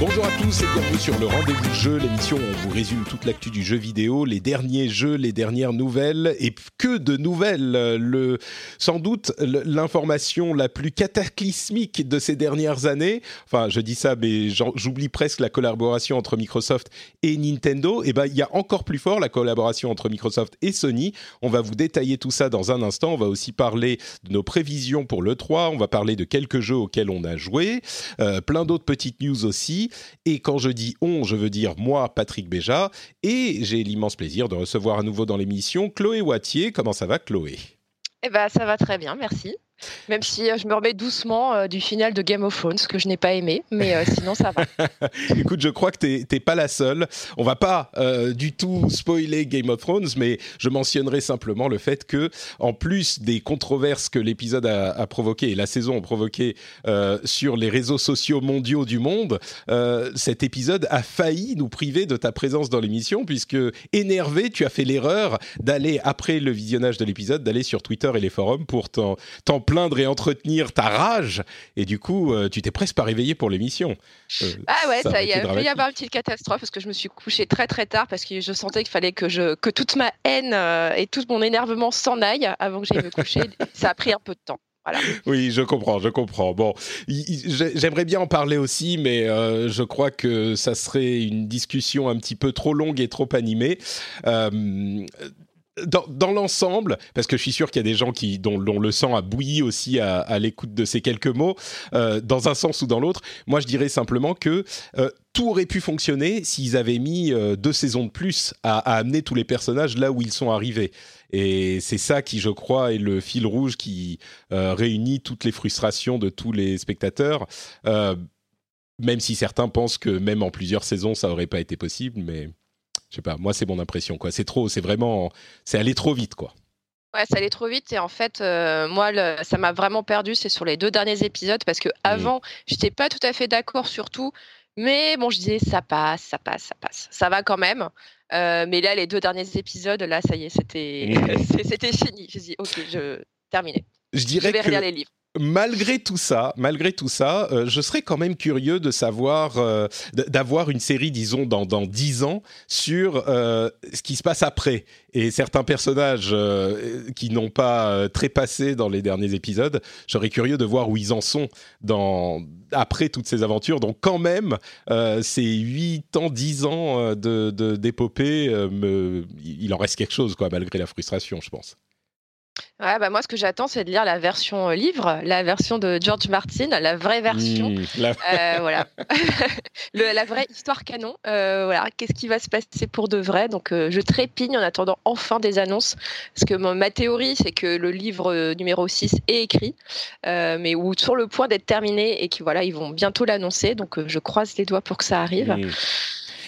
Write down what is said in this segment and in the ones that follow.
Bonjour à tous et bienvenue sur le Rendez-vous Jeu, l'émission où on vous résume toute l'actu du jeu vidéo, les derniers jeux, les dernières nouvelles et que de nouvelles. Le, sans doute l'information la plus cataclysmique de ces dernières années. Enfin, je dis ça, mais j'oublie presque la collaboration entre Microsoft et Nintendo. Et eh ben, il y a encore plus fort la collaboration entre Microsoft et Sony. On va vous détailler tout ça dans un instant. On va aussi parler de nos prévisions pour le 3. On va parler de quelques jeux auxquels on a joué, euh, plein d'autres petites news aussi. Et quand je dis on, je veux dire moi, Patrick Béja. Et j'ai l'immense plaisir de recevoir à nouveau dans l'émission Chloé Wattier. Comment ça va, Chloé? Eh ben, ça va très bien, merci. Même si euh, je me remets doucement euh, du final de Game of Thrones, que je n'ai pas aimé, mais euh, sinon ça va. Écoute, je crois que tu n'es pas la seule. On va pas du tout spoiler Game of Thrones, mais je mentionnerai simplement le fait que, en plus des controverses que l'épisode a, a, provoqué et la saison a provoqué sur les réseaux sociaux mondiaux du monde, cet épisode a failli nous priver de ta présence dans l'émission, puisque énervé, tu as fait l'erreur d'aller, après le visionnage de l'épisode, d'aller sur Twitter et les forums pour t'en plaindre et entretenir ta rage. Et du coup, euh, tu t'es presque pas réveillé pour l'émission. Euh, ah ouais, ça, y a pu y avoir une petite catastrophe parce que je me suis couché très très tard parce que je sentais qu'il fallait que, je, que toute ma haine euh, et tout mon énervement s'en aille avant que j'aille me coucher. ça a pris un peu de temps. Voilà. Oui, je comprends, je comprends. Bon, j'aimerais bien en parler aussi, mais je crois que ça serait une discussion un petit peu trop longue et trop animée dans, l'ensemble, parce que je suis sûr qu'il y a des gens qui, dont, le sang a bouilli aussi à, l'écoute de ces quelques mots, euh, dans un sens ou dans l'autre, moi je dirais simplement que euh, tout aurait pu fonctionner s'ils avaient mis euh, deux saisons de plus à, amener tous les personnages là où ils sont arrivés. Et c'est ça qui, je crois, est le fil rouge qui réunit toutes les frustrations de tous les spectateurs. même si certains pensent que même en plusieurs saisons, ça n'aurait pas été possible, mais je sais pas, moi c'est mon impression quoi. C'est trop, c'est vraiment, c'est allé trop vite quoi. Ouais, ça allait trop vite et en fait, euh, moi, ça m'a vraiment perdu. C'est sur les deux derniers épisodes parce que mmh. avant, j'étais pas tout à fait d'accord sur tout, mais bon, je disais ça passe, ça passe, ça passe, ça va quand même. Euh, mais là, les deux derniers épisodes, là, ça y est, c'était, mmh. c'était fini. J'ai dit, ok, je terminé. Je dirais je vais que les livres malgré tout ça, malgré tout ça, euh, je serais quand même curieux de savoir, euh, d'avoir une série, disons, dans dix ans, sur euh, ce qui se passe après. Et certains personnages qui n'ont pas trépassé dans les derniers épisodes, je serais curieux de voir où ils en sont dans, après toutes ces aventures. Donc quand même, ces 8 ans, 10 ans de d'épopée, il en reste quelque chose, quoi, malgré la frustration, je pense. Ouais, bah moi, ce que j'attends, c'est de lire la version euh, livre, la version de George Martin, la vraie version. Mmh, euh, voilà. la vraie histoire canon. Euh, voilà. Qu'est-ce qui va se passer pour de vrai? Donc, je trépigne en attendant enfin des annonces. Parce que ma théorie, c'est que le livre numéro 6 est écrit, mais ou sur le point d'être terminé et qu'ils voilà, ils vont bientôt l'annoncer. Donc, je croise les doigts pour que ça arrive. Mmh.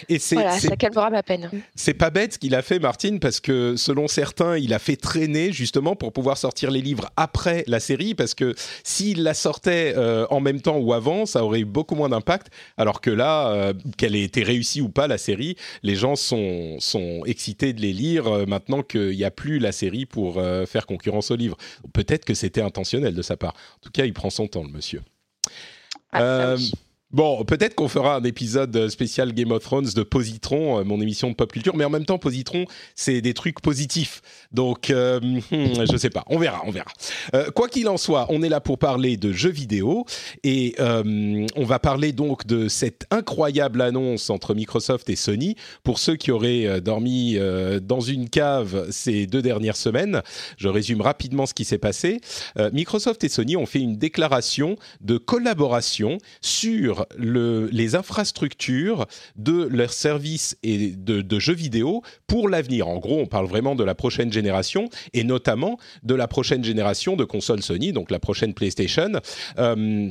Et c'est, voilà, ça calmera ma peine. C'est pas bête ce qu'il a fait, Martine, parce que selon certains, il a fait traîner justement pour pouvoir sortir les livres après la série, parce que s'il la sortait euh, en même temps ou avant, ça aurait eu beaucoup moins d'impact. Alors que là, euh, qu'elle ait été réussie ou pas la série, les gens sont, sont excités de les lire euh, maintenant qu'il n'y a plus la série pour faire concurrence au livre. Peut-être que c'était intentionnel de sa part. En tout cas, il prend son temps, le monsieur. Ah, Bon, peut-être qu'on fera un épisode spécial Game of Thrones de Positron, euh, mon émission de pop culture, mais en même temps, Positron, c'est des trucs positifs. Donc, euh, hmm, je sais pas, on verra, on verra. Euh, quoi qu'il en soit, on est là pour parler de jeux vidéo et euh, on va parler donc de cette incroyable annonce entre Microsoft et Sony. Pour ceux qui auraient dormi dans une cave ces deux dernières semaines, je résume rapidement ce qui s'est passé. Microsoft et Sony ont fait une déclaration de collaboration sur les infrastructures de leurs services et de, jeux vidéo pour l'avenir. En gros, on parle vraiment de la prochaine génération et notamment de la prochaine génération de consoles Sony, donc la prochaine PlayStation. Euh,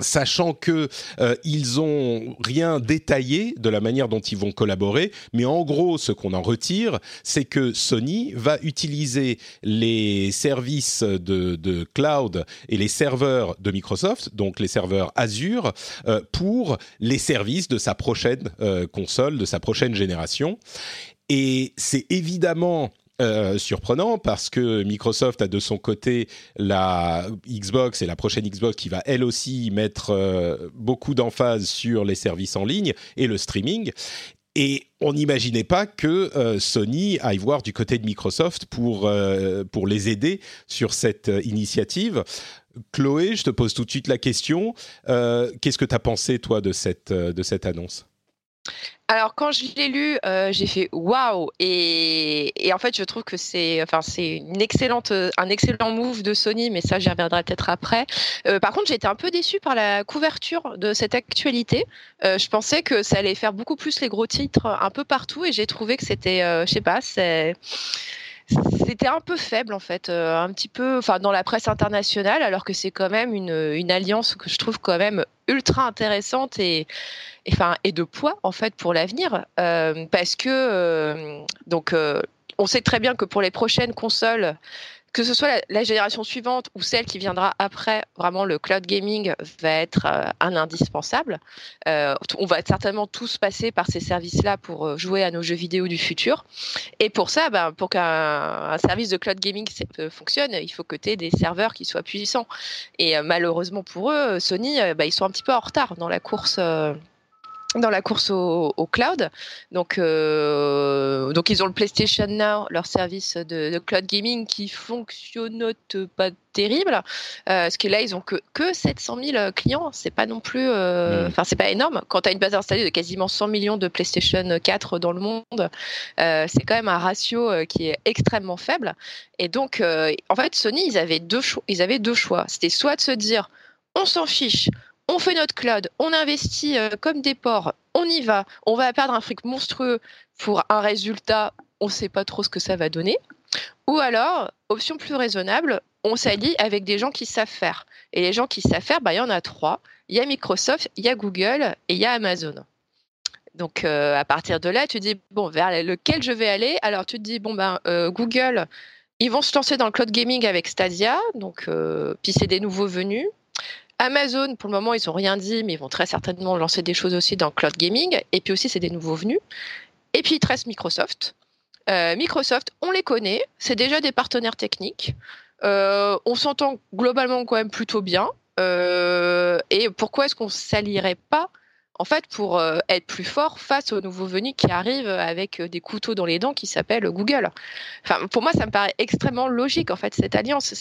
sachant que euh, ils ont rien détaillé de la manière dont ils vont collaborer, mais en gros, ce qu'on en retire, c'est que Sony va utiliser les services de, cloud et les serveurs de Microsoft, donc les serveurs Azure, euh, pour les services de sa prochaine euh, console, de sa prochaine génération. Et c'est évidemment euh, surprenant parce que Microsoft a de son côté la Xbox et la prochaine Xbox qui va elle aussi mettre euh, beaucoup d'emphase sur les services en ligne et le streaming. Et on n'imaginait pas que euh, Sony aille voir du côté de Microsoft pour, pour les aider sur cette initiative. Chloé, je te pose tout de suite la question. Qu'est-ce que tu as pensé, toi, de cette, de cette annonce? Alors quand je l'ai lu, euh, j'ai fait waouh et, en fait je trouve que c'est enfin excellente un excellent move de Sony, mais ça j'y reviendrai peut-être après. Euh, par contre été un peu déçue par la couverture de cette actualité. Euh, je pensais que ça allait faire beaucoup plus les gros titres un peu partout et j'ai trouvé que c'était je sais pas c'est c'était un peu faible en fait, un petit peu, enfin dans la presse internationale, alors que c'est quand même une, alliance que je trouve quand même ultra intéressante et enfin, et de poids en fait pour l'avenir, euh, parce que euh, donc euh, on sait très bien que pour les prochaines consoles, que ce soit la, génération suivante ou celle qui viendra après, vraiment le cloud gaming va être un indispensable. on va certainement tous passer par ces services-là pour jouer à nos jeux vidéo du futur. Et pour ça, ben, pour qu'un service de cloud gaming fonctionne, il faut que tu aies des serveurs qui soient puissants. Et malheureusement pour eux, Sony, ben, ils sont un petit peu en retard dans la course dans la course au, cloud. Donc, euh, donc ils ont le PlayStation Now, leur service de, cloud gaming qui fonctionne pas terrible. Euh, parce que là, ils ont que, que 700 000 clients. C'est pas non plus, euh, mm. enfin, c'est pas énorme. Quand tu as une base installée de quasiment 100 millions de PlayStation 4 dans le monde, c'est quand même un ratio qui est extrêmement faible. Et donc, en fait, Sony, ils avaient deux choix. Ils avaient deux choix. C'était soit de se dire, on s'en fiche, on fait notre cloud, on investit euh, comme des porcs, on y va, on va perdre un fric monstrueux pour un résultat, on ne sait pas trop ce que ça va donner. Ou alors, option plus raisonnable, on s'allie avec des gens qui savent faire. Et les gens qui savent faire, bah, il y en a trois. Il y a Microsoft, il y a Google et il y a Amazon. Donc euh, à partir de là, tu dis, bon, vers lequel je vais aller? Alors tu te dis, bon, ben, euh, Google, ils vont se lancer dans le cloud gaming avec Stadia, donc, puis c'est des nouveaux venus. Amazon, pour le moment, ils n'ont rien dit, mais ils vont très certainement lancer des choses aussi dans cloud gaming. Et puis aussi, c'est des nouveaux venus. Et puis, il te reste Microsoft. Euh, Microsoft, on les connaît, c'est déjà des partenaires techniques. Euh, on s'entend globalement quand même plutôt bien. Euh, et pourquoi est-ce qu'on ne s'allierait pas en fait, pour euh, être plus fort face aux nouveaux venus qui arrivent avec euh, des couteaux dans les dents qui s'appellent Google. Enfin, pour moi, ça me paraît extrêmement logique en fait cette alliance.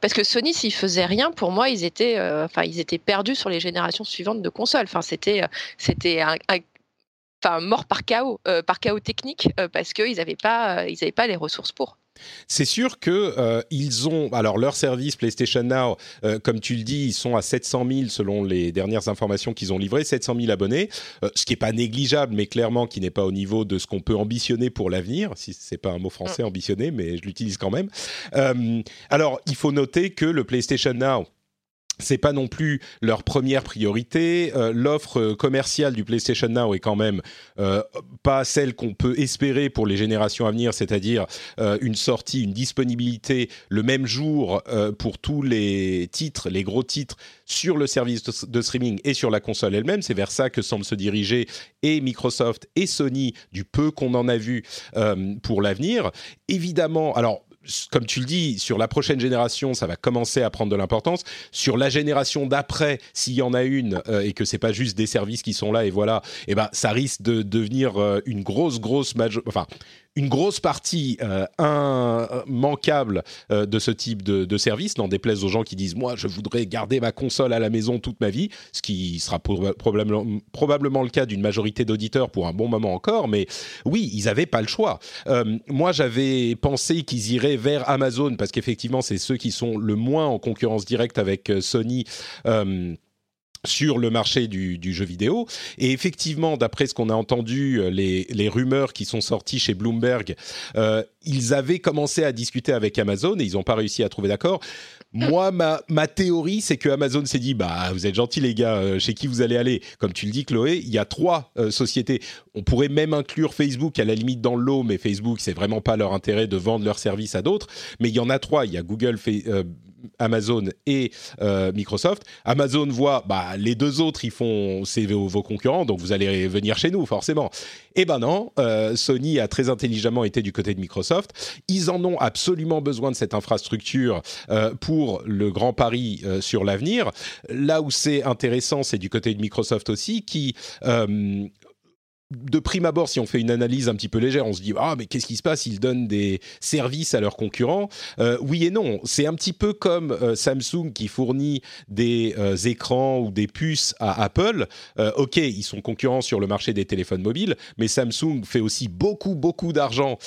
Parce que Sony, s'ils faisaient rien, pour moi, ils étaient, euh, enfin, ils étaient perdus sur les générations suivantes de consoles. Enfin, c'était, un, enfin, mort par chaos, par chaos technique, parce qu'ils n'avaient pas, ils n'avaient pas les ressources pour. C'est sûr que euh, ils ont alors leur service PlayStation Now, euh, comme tu le dis, ils sont à 700 000 selon les dernières informations qu'ils ont livrées, 700 000 abonnés, euh, ce qui est pas négligeable, mais clairement qui n'est pas au niveau de ce qu'on peut ambitionner pour l'avenir. Si c'est pas un mot français, mm. ambitionner, mais je l'utilise quand même. alors, il faut noter que le PlayStation Now c'est pas non plus leur première priorité. Euh, l'offre commerciale du PlayStation Now est quand même euh, pas celle qu'on peut espérer pour les générations à venir, c'est-à-dire euh, une sortie, une disponibilité le même jour pour tous les titres, les gros titres sur le service de, streaming et sur la console elle-même. C'est vers ça que semblent se diriger et Microsoft et Sony du peu qu'on en a vu pour l'avenir. Évidemment, alors comme tu le dis, sur la prochaine génération, ça va commencer à prendre de l'importance. Sur la génération d'après, s'il y en a une et que c'est pas juste des services qui sont là et voilà, et eh ben ça risque de devenir une grosse grosse enfin une grosse partie euh, immanquable euh, de ce type de, service, n'en déplaise aux gens qui disent moi je voudrais garder ma console à la maison toute ma vie, ce qui sera probablement, probablement le cas d'une majorité d'auditeurs pour un bon moment encore, mais oui, ils n'avaient pas le choix. Euh, moi j'avais pensé qu'ils iraient vers Amazon parce qu'effectivement c'est ceux qui sont le moins en concurrence directe avec Sony sur le marché du, jeu vidéo. Et effectivement, d'après ce qu'on a entendu, euh, les, rumeurs qui sont sorties chez Bloomberg, euh, ils avaient commencé à discuter avec Amazon et ils n'ont pas réussi à trouver d'accord. Moi, ma, théorie, c'est que Amazon s'est dit, bah, vous êtes gentils les gars, euh, chez qui vous allez aller? Comme tu le dis, Chloé, il y a trois sociétés. On pourrait même inclure Facebook à la limite dans l'eau, mais Facebook, c'est vraiment pas leur intérêt de vendre leurs services à d'autres. Mais il y en a trois. Il y a Google, Amazon et euh, Microsoft. Amazon voit, bah, les deux autres, ils font, c'est vos, concurrents, donc vous allez venir chez nous, forcément. Eh ben non, euh, Sony a très intelligemment été du côté de Microsoft. Ils en ont absolument besoin de cette infrastructure euh, pour le grand pari sur l'avenir. Là où c'est intéressant, c'est du côté de Microsoft aussi, qui de prime abord, si on fait une analyse un petit peu légère, on se dit ah mais qu'est-ce qui se passe? Ils donnent des services à leurs concurrents. Euh, oui et non. C'est un petit peu comme euh, Samsung qui fournit des euh, écrans ou des puces à Apple. ok, ils sont concurrents sur le marché des téléphones mobiles, mais Samsung fait aussi beaucoup beaucoup d'argent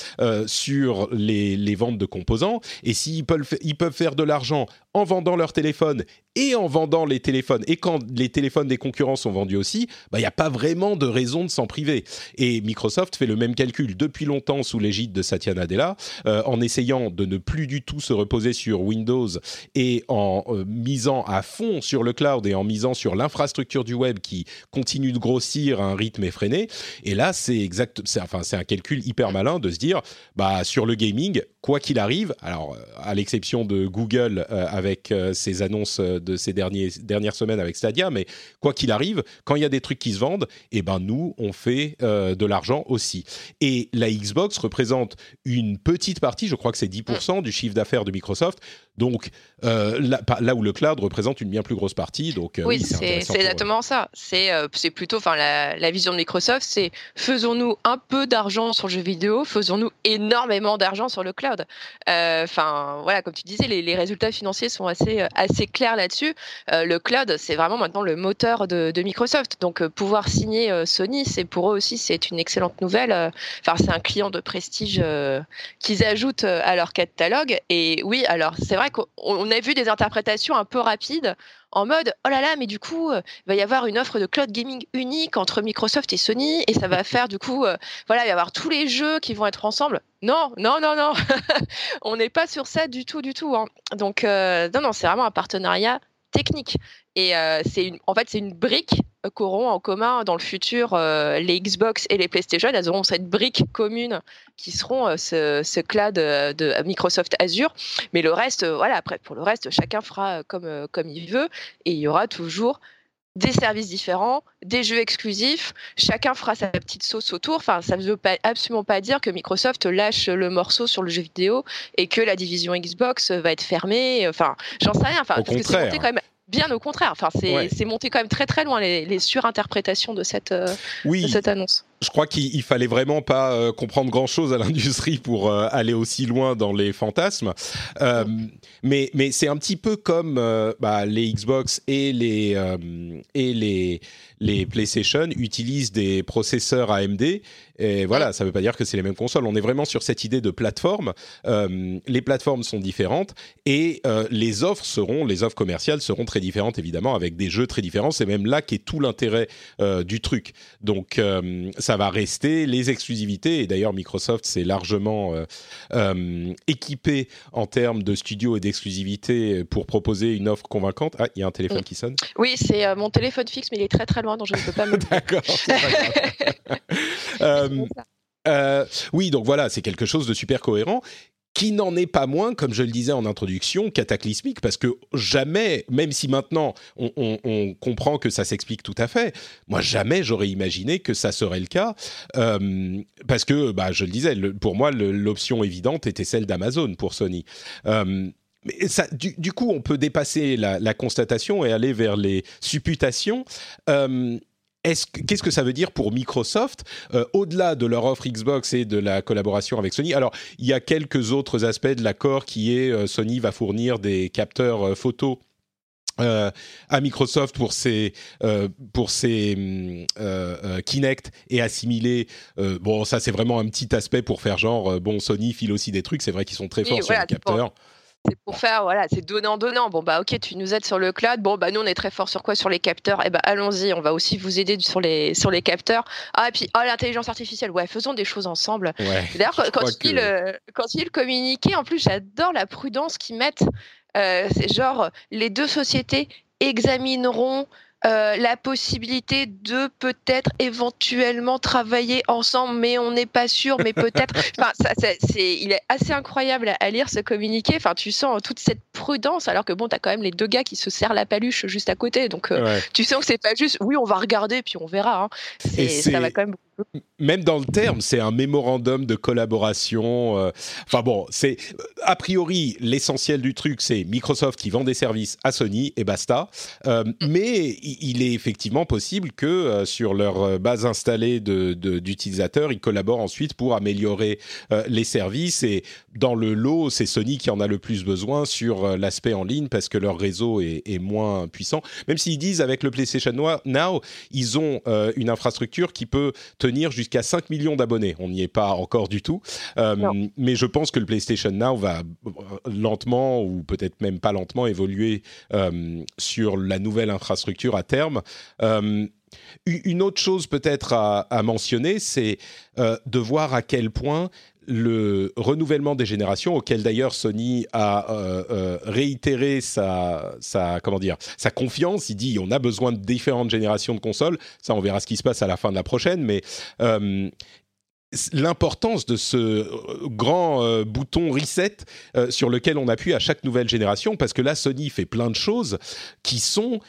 sur les, les, ventes de composants. Et s'ils peuvent, ils peuvent faire de l'argent en vendant leurs téléphones et en vendant les téléphones, et quand les téléphones des concurrents sont vendus aussi, bah, il n'y a pas vraiment de raison de s'en priver. Et Microsoft fait le même calcul depuis longtemps sous l'égide de Satya Nadella, euh, en essayant de ne plus du tout se reposer sur Windows et en euh, misant à fond sur le cloud et en misant sur l'infrastructure du web qui continue de grossir à un rythme effréné. Et là, c'est exact, c'est un calcul hyper malin de se dire, bah, sur le gaming, quoi qu'il arrive, alors euh, à l'exception de Google avec ses annonces de ces derniers, dernières semaines avec Stadia, mais quoi qu'il arrive, quand il y a des trucs qui se vendent, eh ben nous, on fait euh, de l'argent aussi. Et la Xbox représente une petite partie, je crois que c'est 10% du chiffre d'affaires de Microsoft, donc euh, là, où le cloud représente une bien plus grosse partie. Donc, euh, oui, c'est exactement ça. C'est plutôt, enfin, la, la, vision de Microsoft, c'est faisons-nous un peu d'argent sur le jeu vidéo, faisons-nous énormément d'argent sur le cloud. Enfin, voilà, comme tu disais, les, résultats financiers sont assez, assez clairs là-dessus. le cloud, c'est vraiment maintenant le moteur de, de Microsoft. Donc, pouvoir signer Sony, c'est pour eux aussi, c'est une excellente nouvelle. Enfin, c'est un client de prestige qu'ils ajoutent à leur catalogue. Et oui, alors c'est vrai qu'on a vu des interprétations un peu rapides en mode oh là là mais du coup euh, il va y avoir une offre de cloud gaming unique entre Microsoft et Sony et ça va faire du coup euh, voilà il va y avoir tous les jeux qui vont être ensemble non non non non on n'est pas sur ça du tout du tout hein. donc euh, non non c'est vraiment un partenariat technique et c'est une en fait c'est une brique qu'auront en commun dans le futur euh, les Xbox et les PlayStation. Elles auront cette brique commune qui seront euh, ce, cloud de, Microsoft Azure. Mais le reste, euh, voilà, après, pour le reste, chacun fera comme, comme il veut et il y aura toujours des services différents, des jeux exclusifs, chacun fera sa petite sauce autour. Enfin, ça ne veut pas, absolument pas dire que Microsoft lâche le morceau sur le jeu vidéo et que la division Xbox va être fermée. Enfin, j'en sais rien. Enfin, parce que c'est quand même Bien au contraire. Enfin, c'est monté quand même très très loin les, surinterprétations de cette, euh, de cette annonce je crois qu'il fallait vraiment pas euh, comprendre grand chose à l'industrie pour euh, aller aussi loin dans les fantasmes. Mais c'est un petit peu comme bah, les Xbox et les les PlayStation utilisent des processeurs AMD. Et voilà, ça ne veut pas dire que c'est les mêmes consoles. On est vraiment sur cette idée de plateforme. les plateformes sont différentes et les offres seront, les offres commerciales seront très différentes évidemment, avec des jeux très différents. C'est même là qu'est tout l'intérêt du truc. Donc ça va rester les exclusivités. Et d'ailleurs, Microsoft s'est largement euh, euh, équipé en termes de studios et d'exclusivité pour proposer une offre convaincante. Ah, il y a un téléphone qui sonne. Oui, c'est euh, mon téléphone fixe, mais il est très très loin, donc je ne peux pas me. D'accord. oui, donc voilà, c'est quelque chose de super cohérent qui n'en est pas moins, comme je le disais en introduction, cataclysmique, parce que jamais, même si maintenant on, comprend que ça s'explique tout à fait, moi jamais j'aurais imaginé que ça serait le cas, euh, parce que, bah, je le disais, pour moi l'option évidente était celle d'Amazon pour Sony. Euh, mais ça, du, coup, on peut dépasser la, constatation et aller vers les supputations. Euh, qu'est-ce que ça veut dire pour Microsoft euh, au-delà de leur offre Xbox et de la collaboration avec Sony? Alors, il y a quelques autres aspects de l'accord qui est euh, Sony va fournir des capteurs euh, photo à Microsoft pour ses pour ses Kinect et assimiler bon ça c'est vraiment un petit aspect pour faire genre bon Sony file aussi des trucs c'est vrai qu'ils sont très forts sur les capteurs c'est pour faire, voilà, c'est donnant-donnant. Bon, bah, ok, tu nous aides sur le cloud. Bon, bah, nous, on est très fort sur quoi? Sur les capteurs. Eh bah, allons-y, on va aussi vous aider sur les, sur les capteurs. Ah, et puis, oh, l'intelligence artificielle. Ouais, faisons des choses ensemble. D'ailleurs, quand, quand, il, le, quand il communiquait, en plus, j'adore la prudence qu'ils mettent. Euh, c'est genre, les deux sociétés examineront euh, la possibilité de peut-être éventuellement travailler ensemble, mais on n'est pas sûr, mais peut-être. enfin, ça, c'est, il est assez incroyable à, lire ce communiqué. Enfin, tu sens toute cette prudence, alors que bon, tu as quand même les deux gars qui se serrent la paluche juste à côté. Donc, euh, tu sens que c'est pas juste, oui, on va regarder, puis on verra. Hein. ça va quand même même dans le terme, c'est un mémorandum de collaboration. Euh, enfin bon, c'est a priori l'essentiel du truc, c'est Microsoft qui vend des services à Sony et basta. Euh, mm. mais il est effectivement possible que euh, sur leur base installée d'utilisateurs, de, ils collaborent ensuite pour améliorer les services. Et dans le lot, c'est Sony qui en a le plus besoin sur l'aspect en ligne parce que leur réseau est, est moins puissant. Même s'ils disent avec le PlayStation Now, ils ont une infrastructure qui peut tenir jusqu'à 5 millions d'abonnés. On n'y est pas encore du tout. Euh, mais je pense que le PlayStation Now va lentement, ou peut-être même pas lentement, évoluer euh, sur la nouvelle infrastructure à terme. Euh, une autre chose peut-être à, mentionner, c'est de voir à quel point le renouvellement des générations, auquel d'ailleurs Sony a euh, euh, réitéré sa, sa, comment dire, sa confiance. Il dit on a besoin de différentes générations de consoles. Ça, on verra ce qui se passe à la fin de la prochaine. Mais euh, l'importance de ce euh, grand euh, bouton reset euh, sur lequel on appuie à chaque nouvelle génération, parce que là, Sony fait plein de choses qui sont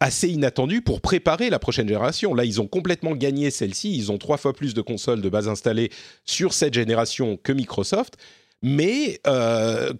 assez inattendues pour préparer la prochaine génération. Là, ils ont complètement gagné celle-ci, ils ont trois fois plus de consoles de base installées sur cette génération que Microsoft. Mais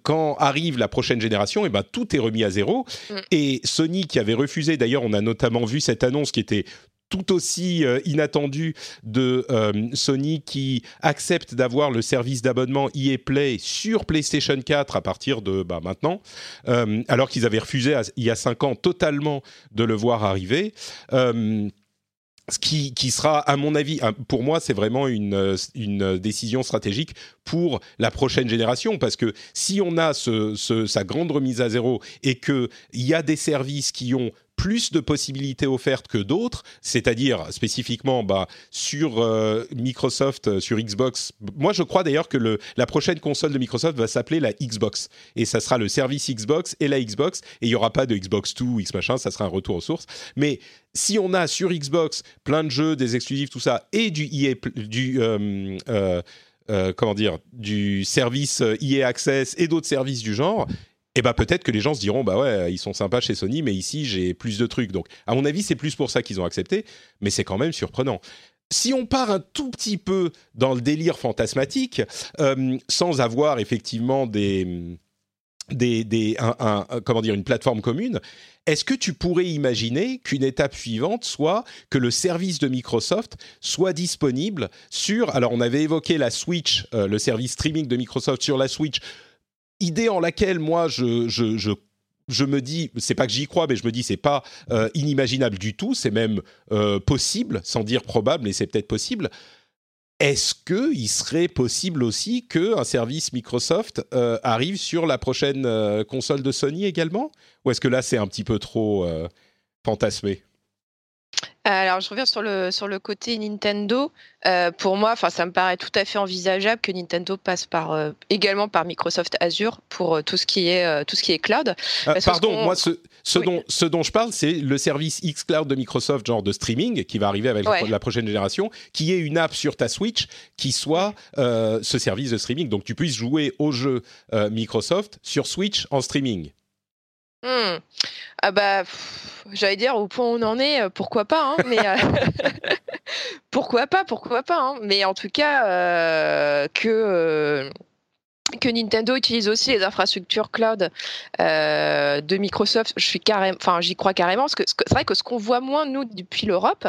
quand arrive la prochaine génération, et eh ben, tout est remis à zéro. Mm. Et Sony, qui avait refusé, d'ailleurs, on a notamment vu cette annonce qui était tout aussi euh, inattendu de euh, Sony qui accepte d'avoir le service d'abonnement EA Play sur PlayStation 4 à partir de bah, maintenant, euh, alors qu'ils avaient refusé il y a cinq ans totalement de le voir arriver. ce qui, qui, sera, à mon avis, pour moi, c'est vraiment une, une, décision stratégique pour la prochaine génération, parce que si on a ce, sa grande remise à zéro et qu'il y a des services qui ont plus de possibilités offertes que d'autres, c'est-à-dire spécifiquement bah, sur euh, Microsoft, euh, sur Xbox. Moi, je crois d'ailleurs que la prochaine console de Microsoft va s'appeler la Xbox. Et ça sera le service Xbox et la Xbox. Et il n'y aura pas de Xbox 2 ou X machin, ça sera un retour aux sources. Mais si on a sur Xbox plein de jeux, des exclusifs, tout ça, et du EA, du... Euh, comment dire, du service EA Access et d'autres services du genre, et eh ben peut-être que les gens se diront bah ouais ils sont sympas chez Sony mais ici j'ai plus de trucs. Donc à mon avis c'est plus pour ça qu'ils ont accepté mais c'est quand même surprenant. Si on part un tout petit peu dans le délire fantasmatique euh, sans avoir effectivement des des, des comment dire une plateforme commune est-ce que tu pourrais imaginer qu'une étape suivante soit que le service de Microsoft soit disponible sur alors on avait évoqué la Switch euh, le service streaming de Microsoft sur la Switch idée en laquelle moi je, je, je me dis, c'est pas que j'y crois, mais je me dis c'est pas euh, inimaginable du tout, c'est même euh, possible, sans dire probable, mais c'est peut-être possible. Est-ce qu'il serait possible aussi qu'un service Microsoft euh, arrive sur la prochaine console de Sony également? Ou est-ce que là c'est un petit peu trop fantasmé? Alors, je reviens sur le, sur le côté Nintendo. Euh, pour moi, ça me paraît tout à fait envisageable que Nintendo passe par, euh, également par Microsoft Azure pour euh, tout, ce qui est, tout ce qui est cloud. pardon, moi, ce, ce, dont, ce dont je parle, c'est le service xCloud de Microsoft, genre de streaming, qui va arriver avec la prochaine génération, qui est une app sur ta Switch qui soit ce service de streaming. Donc, tu puisses jouer au jeu Microsoft sur Switch en streaming. Hmm. Ah bah, j'allais dire au point où on en est, euh, pourquoi pas, hein, mais euh, pourquoi pas, pourquoi pas, hein, mais en tout cas euh, que que Nintendo utilise aussi les infrastructures cloud euh, de Microsoft, je suis carrément, enfin j'y crois carrément, parce que c'est vrai que ce qu'on voit moins nous depuis l'Europe,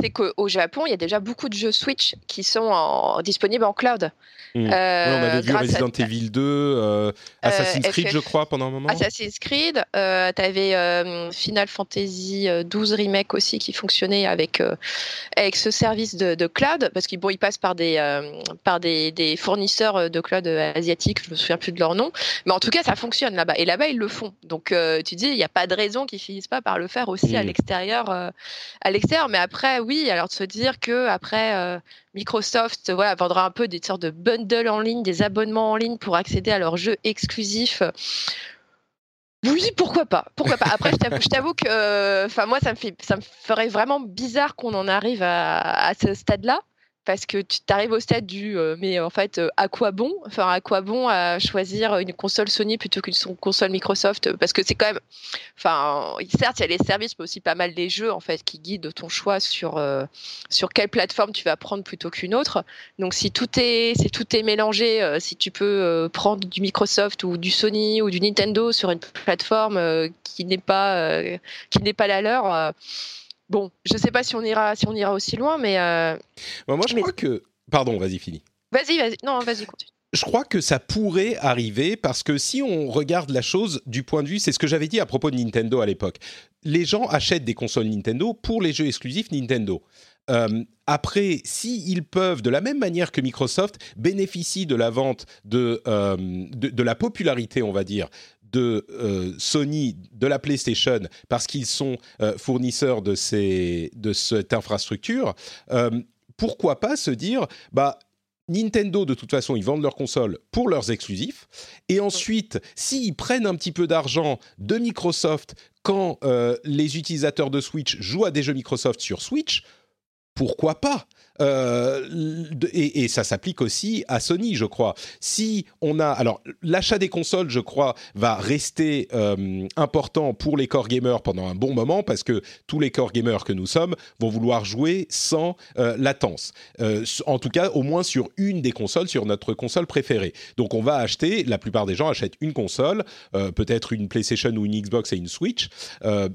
c'est qu'au Japon il y a déjà beaucoup de jeux Switch qui sont disponibles en cloud. Euh, on avait vu Resident Evil 2, euh, Assassin's Creed je crois pendant un moment. Assassin's Creed, tu avais Final Fantasy 12 remake aussi qui fonctionnait avec avec ce service de, cloud, parce qu'ils bon, ils passent par des par des, des fournisseurs de cloud asiatiques je me souviens plus de leur nom, mais en tout cas ça fonctionne là-bas et là-bas ils le font. Donc euh, tu dis il n'y a pas de raison qu'ils finissent pas par le faire aussi à mm. l'extérieur, euh, à l'extérieur. Mais après oui, alors de se dire que après euh, Microsoft voilà vendra un peu des sortes de bundles en ligne, des abonnements en ligne pour accéder à leurs jeux exclusifs. Oui, pourquoi pas Pourquoi pas Après, je t'avoue que, enfin, moi, ça me fait, ça me ferait vraiment bizarre qu'on en arrive à ce stade-là parce que tu arrives au stade du euh, mais en fait euh, à quoi bon? Enfin à quoi bon à choisir une console Sony plutôt qu'une console Microsoft? Parce que c'est quand même enfin certes il y a les services mais aussi pas mal des jeux en fait qui guident ton choix sur euh, sur quelle plateforme tu vas prendre plutôt qu'une autre. Donc si tout est si tout est mélangé si tu peux prendre du Microsoft ou du Sony ou du Nintendo sur une plateforme qui n'est pas qui n'est pas la leur Bon, je ne sais pas si on ira, si on ira aussi loin, mais. Euh, moi, je crois que. Pardon, vas-y, fini. Vas-y, vas-y. Non, vas-y, continue. Je crois que ça pourrait arriver parce que si on regarde la chose du point de vue, c'est ce que j'avais dit à propos de Nintendo à l'époque. Les gens achètent des consoles Nintendo pour les jeux exclusifs Nintendo. Euh, après, s'ils peuvent, de la même manière que Microsoft, bénéficient de la vente de, euh, de, la popularité, on va dire, de euh, Sony, de la PlayStation, parce qu'ils sont euh, fournisseurs de, ces, de cette infrastructure, euh, pourquoi pas se dire, bah, Nintendo, de toute façon, ils vendent leurs consoles pour leurs exclusifs. Et ensuite, s'ils prennent un petit peu d'argent de Microsoft quand les utilisateurs de Switch jouent à des jeux Microsoft sur Switch, pourquoi pas euh, et, ça s'applique aussi à Sony, je crois. Si on a, alors l'achat des consoles, je crois, va rester euh, important pour les core gamers pendant un bon moment parce que tous les core gamers que nous sommes vont vouloir jouer sans euh, latence. en tout cas, au moins sur une des consoles, sur notre console préférée. Donc, on va acheter. La plupart des gens achètent une console, peut-être une PlayStation ou une Xbox et une Switch.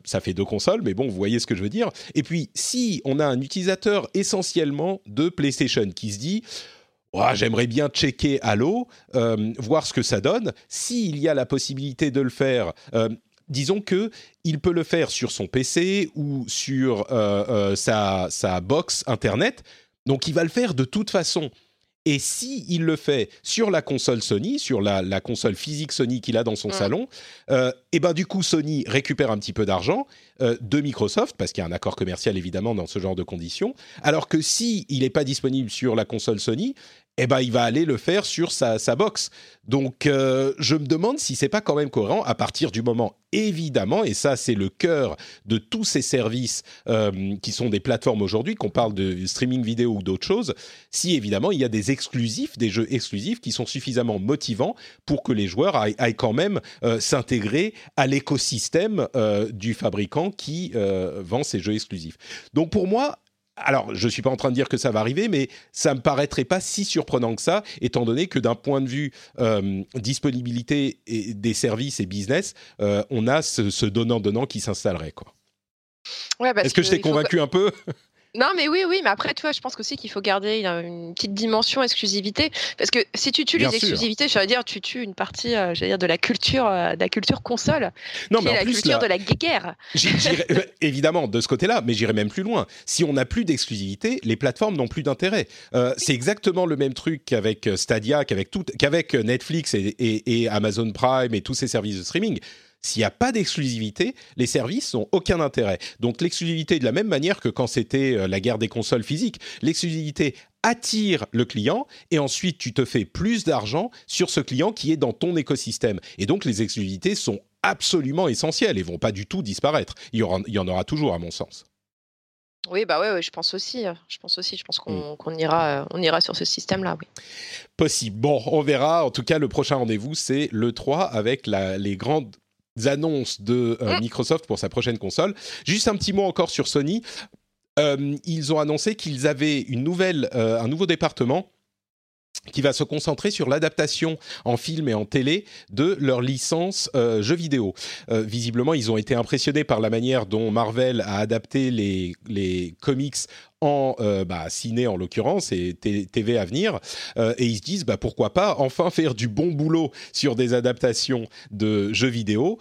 ça fait deux consoles, mais bon, vous voyez ce que je veux dire. Et puis, si on a un utilisateur essentiellement de PlayStation qui se dit j'aimerais bien checker Halo, euh, voir ce que ça donne. S'il y a la possibilité de le faire, euh, disons que il peut le faire sur son PC ou sur euh, sa, sa box internet. Donc il va le faire de toute façon. Et si il le fait sur la console Sony, sur la, console physique Sony qu'il a dans son salon, euh, et ben du coup Sony récupère un petit peu d'argent euh, de Microsoft parce qu'il y a un accord commercial évidemment dans ce genre de conditions. Alors que si il n'est pas disponible sur la console Sony, eh ben, il va aller le faire sur sa, box. Donc, euh, je me demande si c'est pas quand même cohérent à partir du moment, évidemment, et ça, c'est le cœur de tous ces services euh, qui sont des plateformes aujourd'hui, qu'on parle de streaming vidéo ou d'autres choses, si évidemment il y a des exclusifs, des jeux exclusifs qui sont suffisamment motivants pour que les joueurs aillent, quand même euh, s'intégrer à l'écosystème du fabricant qui vend ces jeux exclusifs. Donc, pour moi, alors, je ne suis pas en train de dire que ça va arriver, mais ça me paraîtrait pas si surprenant que ça, étant donné que d'un point de vue euh, disponibilité et des services et business, euh, on a ce, donnant-donnant qui s'installerait. Quoi. Est-ce que, je t'ai convaincu un peu? Non, mais oui, oui, mais après, tu vois, je pense aussi qu'il faut garder une, petite dimension exclusivité, parce que si tu tues les exclusivités, j'allais dire, tu tues une partie, euh, j'allais dire, de la culture, euh, de la culture console, non, qui mais est la culture de la guerre. Euh, évidemment, de ce côté-là, mais j'irai même plus loin. Si on n'a plus d'exclusivité, les plateformes n'ont plus d'intérêt. c'est exactement le même truc qu'avec Stadia, qu'avec Netflix et, et Amazon Prime et tous ces services de streaming S'il n'y a pas d'exclusivité, les services n'ont aucun intérêt. Donc l'exclusivité, de la même manière que quand c'était euh, la guerre des consoles physiques, l'exclusivité attire le client et ensuite tu te fais plus d'argent sur ce client qui est dans ton écosystème. Et donc les exclusivités sont absolument essentielles et vont pas du tout disparaître. Il y, il y en aura toujours à mon sens. Oui, bah ouais, je pense aussi. Hein. Je pense aussi. Je pense qu'on mm. ira, euh, on ira sur ce système-là, oui. Possible. Bon, on verra. En tout cas, le prochain rendez-vous, c'est le 3 avec les grandes annonces de euh, mm. Microsoft pour sa prochaine console. Juste un petit mot encore sur Sony. Euh, ils ont annoncé qu'ils avaient une nouvelle, un nouveau département qui va se concentrer sur l'adaptation en film et en télé de leur licence euh, jeux vidéo. Euh, visiblement, ils ont été impressionnés par la manière dont Marvel a adapté les, les comics en euh, bah, ciné en l'occurrence et TV à venir et ils se disent bah, pourquoi pas enfin faire du bon boulot sur des adaptations de jeux vidéo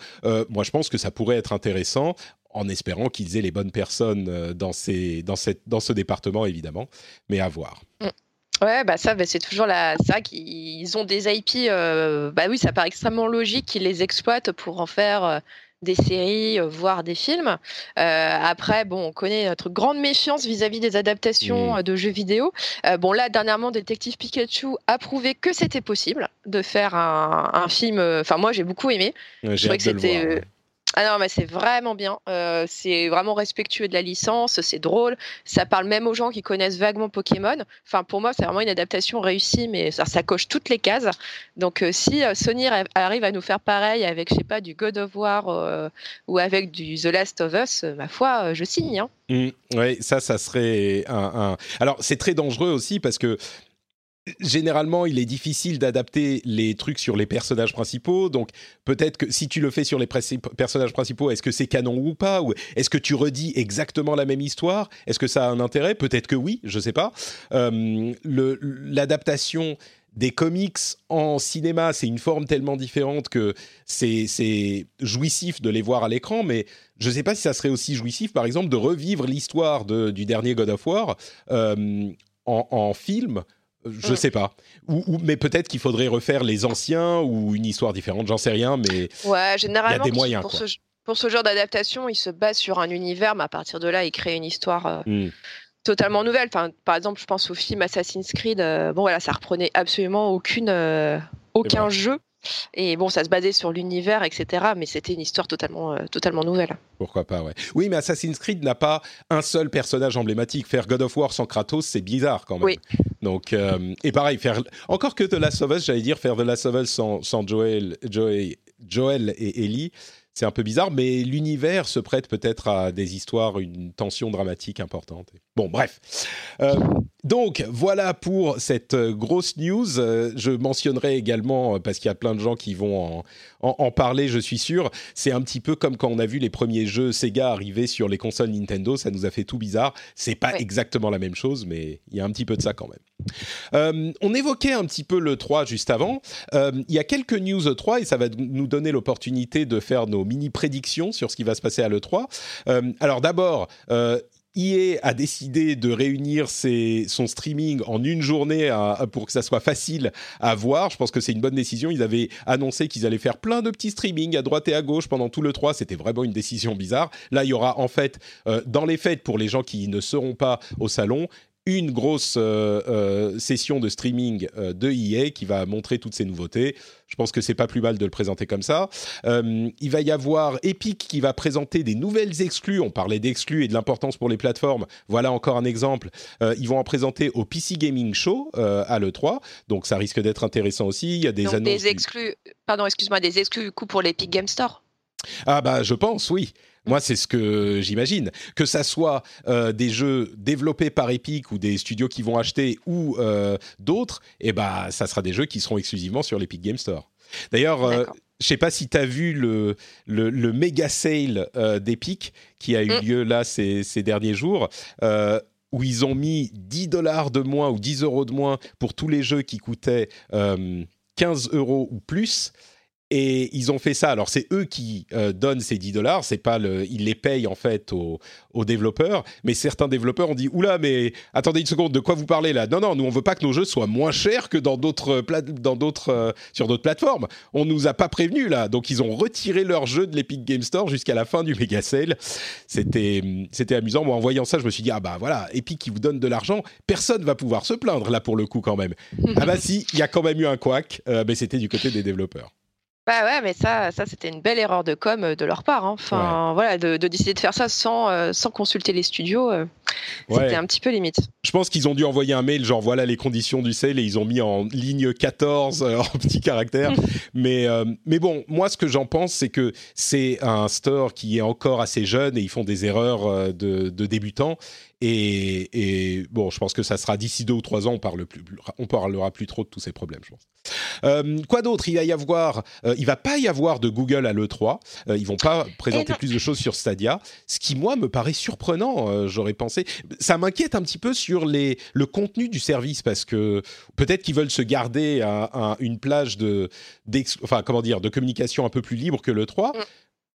moi je pense que ça pourrait être intéressant en espérant qu'ils aient les bonnes personnes dans, ces, dans, cette, dans ce département évidemment mais à voir mm. Ouais, bah ça, bah c'est toujours la, ça qu'ils ont des IP. Euh, bah oui, ça paraît extrêmement logique qu'ils les exploitent pour en faire euh, des séries, euh, voire des films. après, bon, on connaît notre grande méfiance vis-à-vis des adaptations de jeux vidéo. bon, là, dernièrement, Détective Pikachu a prouvé que c'était possible de faire un, un film. Enfin, moi, j'ai beaucoup aimé. je trouvais que c'était ah non, mais c'est vraiment bien. Euh, c'est vraiment respectueux de la licence, c'est drôle. Ça parle même aux gens qui connaissent vaguement Pokémon. Enfin, pour moi, c'est vraiment une adaptation réussie, mais ça, coche toutes les cases. Donc, euh, si euh, Sony arrive à nous faire pareil avec, je sais pas, du God of War ou avec du The Last of Us, ma foi, je signe. Hein. Mmh, oui, ça, ça serait un... Alors, c'est très dangereux aussi parce que généralement, il est difficile d'adapter les trucs sur les personnages principaux. Donc, peut-être que si tu le fais sur les personnages principaux, est-ce que c'est canon ou pas? Ou est-ce que tu redis exactement la même histoire? Est-ce que ça a un intérêt? Peut-être que oui, je ne sais pas. L'adaptation des comics en cinéma, c'est une forme tellement différente que c'est jouissif de les voir à l'écran, mais je ne sais pas si ça serait aussi jouissif, par exemple, de revivre l'histoire du dernier God of War en, film je mm. sais pas. Ou, mais peut-être qu'il faudrait refaire les anciens ou une histoire différente, j'en sais rien, mais ouais, généralement, il y a des moyens. Pour, Ce, pour ce genre d'adaptation, il se base sur un univers, mais à partir de là, il crée une histoire euh, mm. totalement nouvelle. Enfin, par exemple, je pense au film Assassin's Creed. Euh, bon, voilà, ça reprenait absolument aucune, euh, aucun jeu. Et bon, ça se basait sur l'univers, etc. Mais c'était une histoire totalement, euh, totalement nouvelle. Pourquoi pas, ouais. Oui, mais Assassin's Creed n'a pas un seul personnage emblématique. Faire God of War sans Kratos, c'est bizarre quand même. Oui. Donc, euh, et pareil, faire encore que The Last of Us, j'allais dire, faire The Last of Us sans, sans Joel, Joel, Joel et Ellie, c'est un peu bizarre, mais l'univers se prête peut-être à des histoires, une tension dramatique importante. Bon, bref. Euh, donc, voilà pour cette euh, grosse news. Euh, je mentionnerai également, parce qu'il y a plein de gens qui vont en, parler, je suis sûr, c'est un petit peu comme quand on a vu les premiers jeux Sega arriver sur les consoles Nintendo, ça nous a fait tout bizarre. C'est pas exactement la même chose, mais il y a un petit peu de ça quand même. on évoquait un petit peu le 3 juste avant. il y a quelques news 3 et ça va nous donner l'opportunité de faire nos mini prédictions sur ce qui va se passer à l'E3. alors d'abord, EA a décidé de réunir son streaming en une journée pour que ça soit facile à voir. Je pense que c'est une bonne décision. Ils avaient annoncé qu'ils allaient faire plein de petits streamings à droite et à gauche pendant tout le 3. C'était vraiment une décision bizarre. Là, il y aura en fait, euh, dans les fêtes, pour les gens qui ne seront pas au salon, une grosse euh, euh, session de streaming euh, de EA qui va montrer toutes ces nouveautés. Je pense que c'est pas plus mal de le présenter comme ça. il va y avoir Epic qui va présenter des nouvelles exclus. On parlait d'exclus et de l'importance pour les plateformes. Voilà encore un exemple. ils vont en présenter au PC Gaming Show à l'E3. Donc ça risque d'être intéressant aussi. Il y a des Donc annonces. Des exclus, pardon, excuse-moi, des exclus du coup pour l'Epic Game Store ah bah je pense, oui. Moi, c'est ce que j'imagine. Que ça soit euh, des jeux développés par Epic ou des studios qui vont acheter ou euh, d'autres, eh bah, ça sera des jeux qui seront exclusivement sur l'Epic Game Store. D'ailleurs, euh, je sais pas si tu as vu le, le, méga sale d'Epic qui a eu mm. lieu là ces, ces derniers jours. où ils ont mis 10 dollars de moins ou 10 euros de moins pour tous les jeux qui coûtaient 15 euros ou plus Et ils ont fait ça. Alors c'est eux qui euh, donnent ces 10 dollars. C'est pas le, ils les payent en fait aux, aux, développeurs. Mais certains développeurs ont dit oula, mais attendez une seconde, de quoi vous parlez là? Non, non, nous on veut pas que nos jeux soient moins chers que dans d'autres dans d'autres euh, sur d'autres plateformes. On nous a pas prévenu là. Donc ils ont retiré leur jeu de l'Epic Game Store jusqu'à la fin du méga sale. C'était c'était amusant. Moi en voyant ça, je me suis dit ah bah voilà, Epic qui vous donne de l'argent, personne va pouvoir se plaindre là pour le coup quand même. ah bah si, il y a quand même eu un couac, euh, mais c'était du côté des développeurs. Bah ouais, mais ça, ça c'était une belle erreur de com euh, de leur part. Hein. Enfin, voilà, de, décider de faire ça sans, euh, sans consulter les studios, euh, c'était un petit peu limite. Je pense qu'ils ont dû envoyer un mail, genre voilà les conditions du sale, et ils ont mis en ligne 14 en petits caractères. mais, mais bon, moi, ce que j'en pense, c'est que c'est un store qui est encore assez jeune et ils font des erreurs de, de débutants. Et, bon, je pense que ça sera d'ici deux ou trois ans, on, parle plus, on parlera plus trop de tous ces problèmes, je pense. Euh, quoi d'autre? Il va y avoir, euh, il va pas y avoir de Google à l'E3. Euh, ils vont pas présenter plus de choses sur Stadia, ce qui moi me paraît surprenant. J'aurais pensé, ça m'inquiète un petit peu sur les, le contenu du service parce que peut-être qu'ils veulent se garder à, une plage de, enfin comment dire, de communication un peu plus libre que l'E3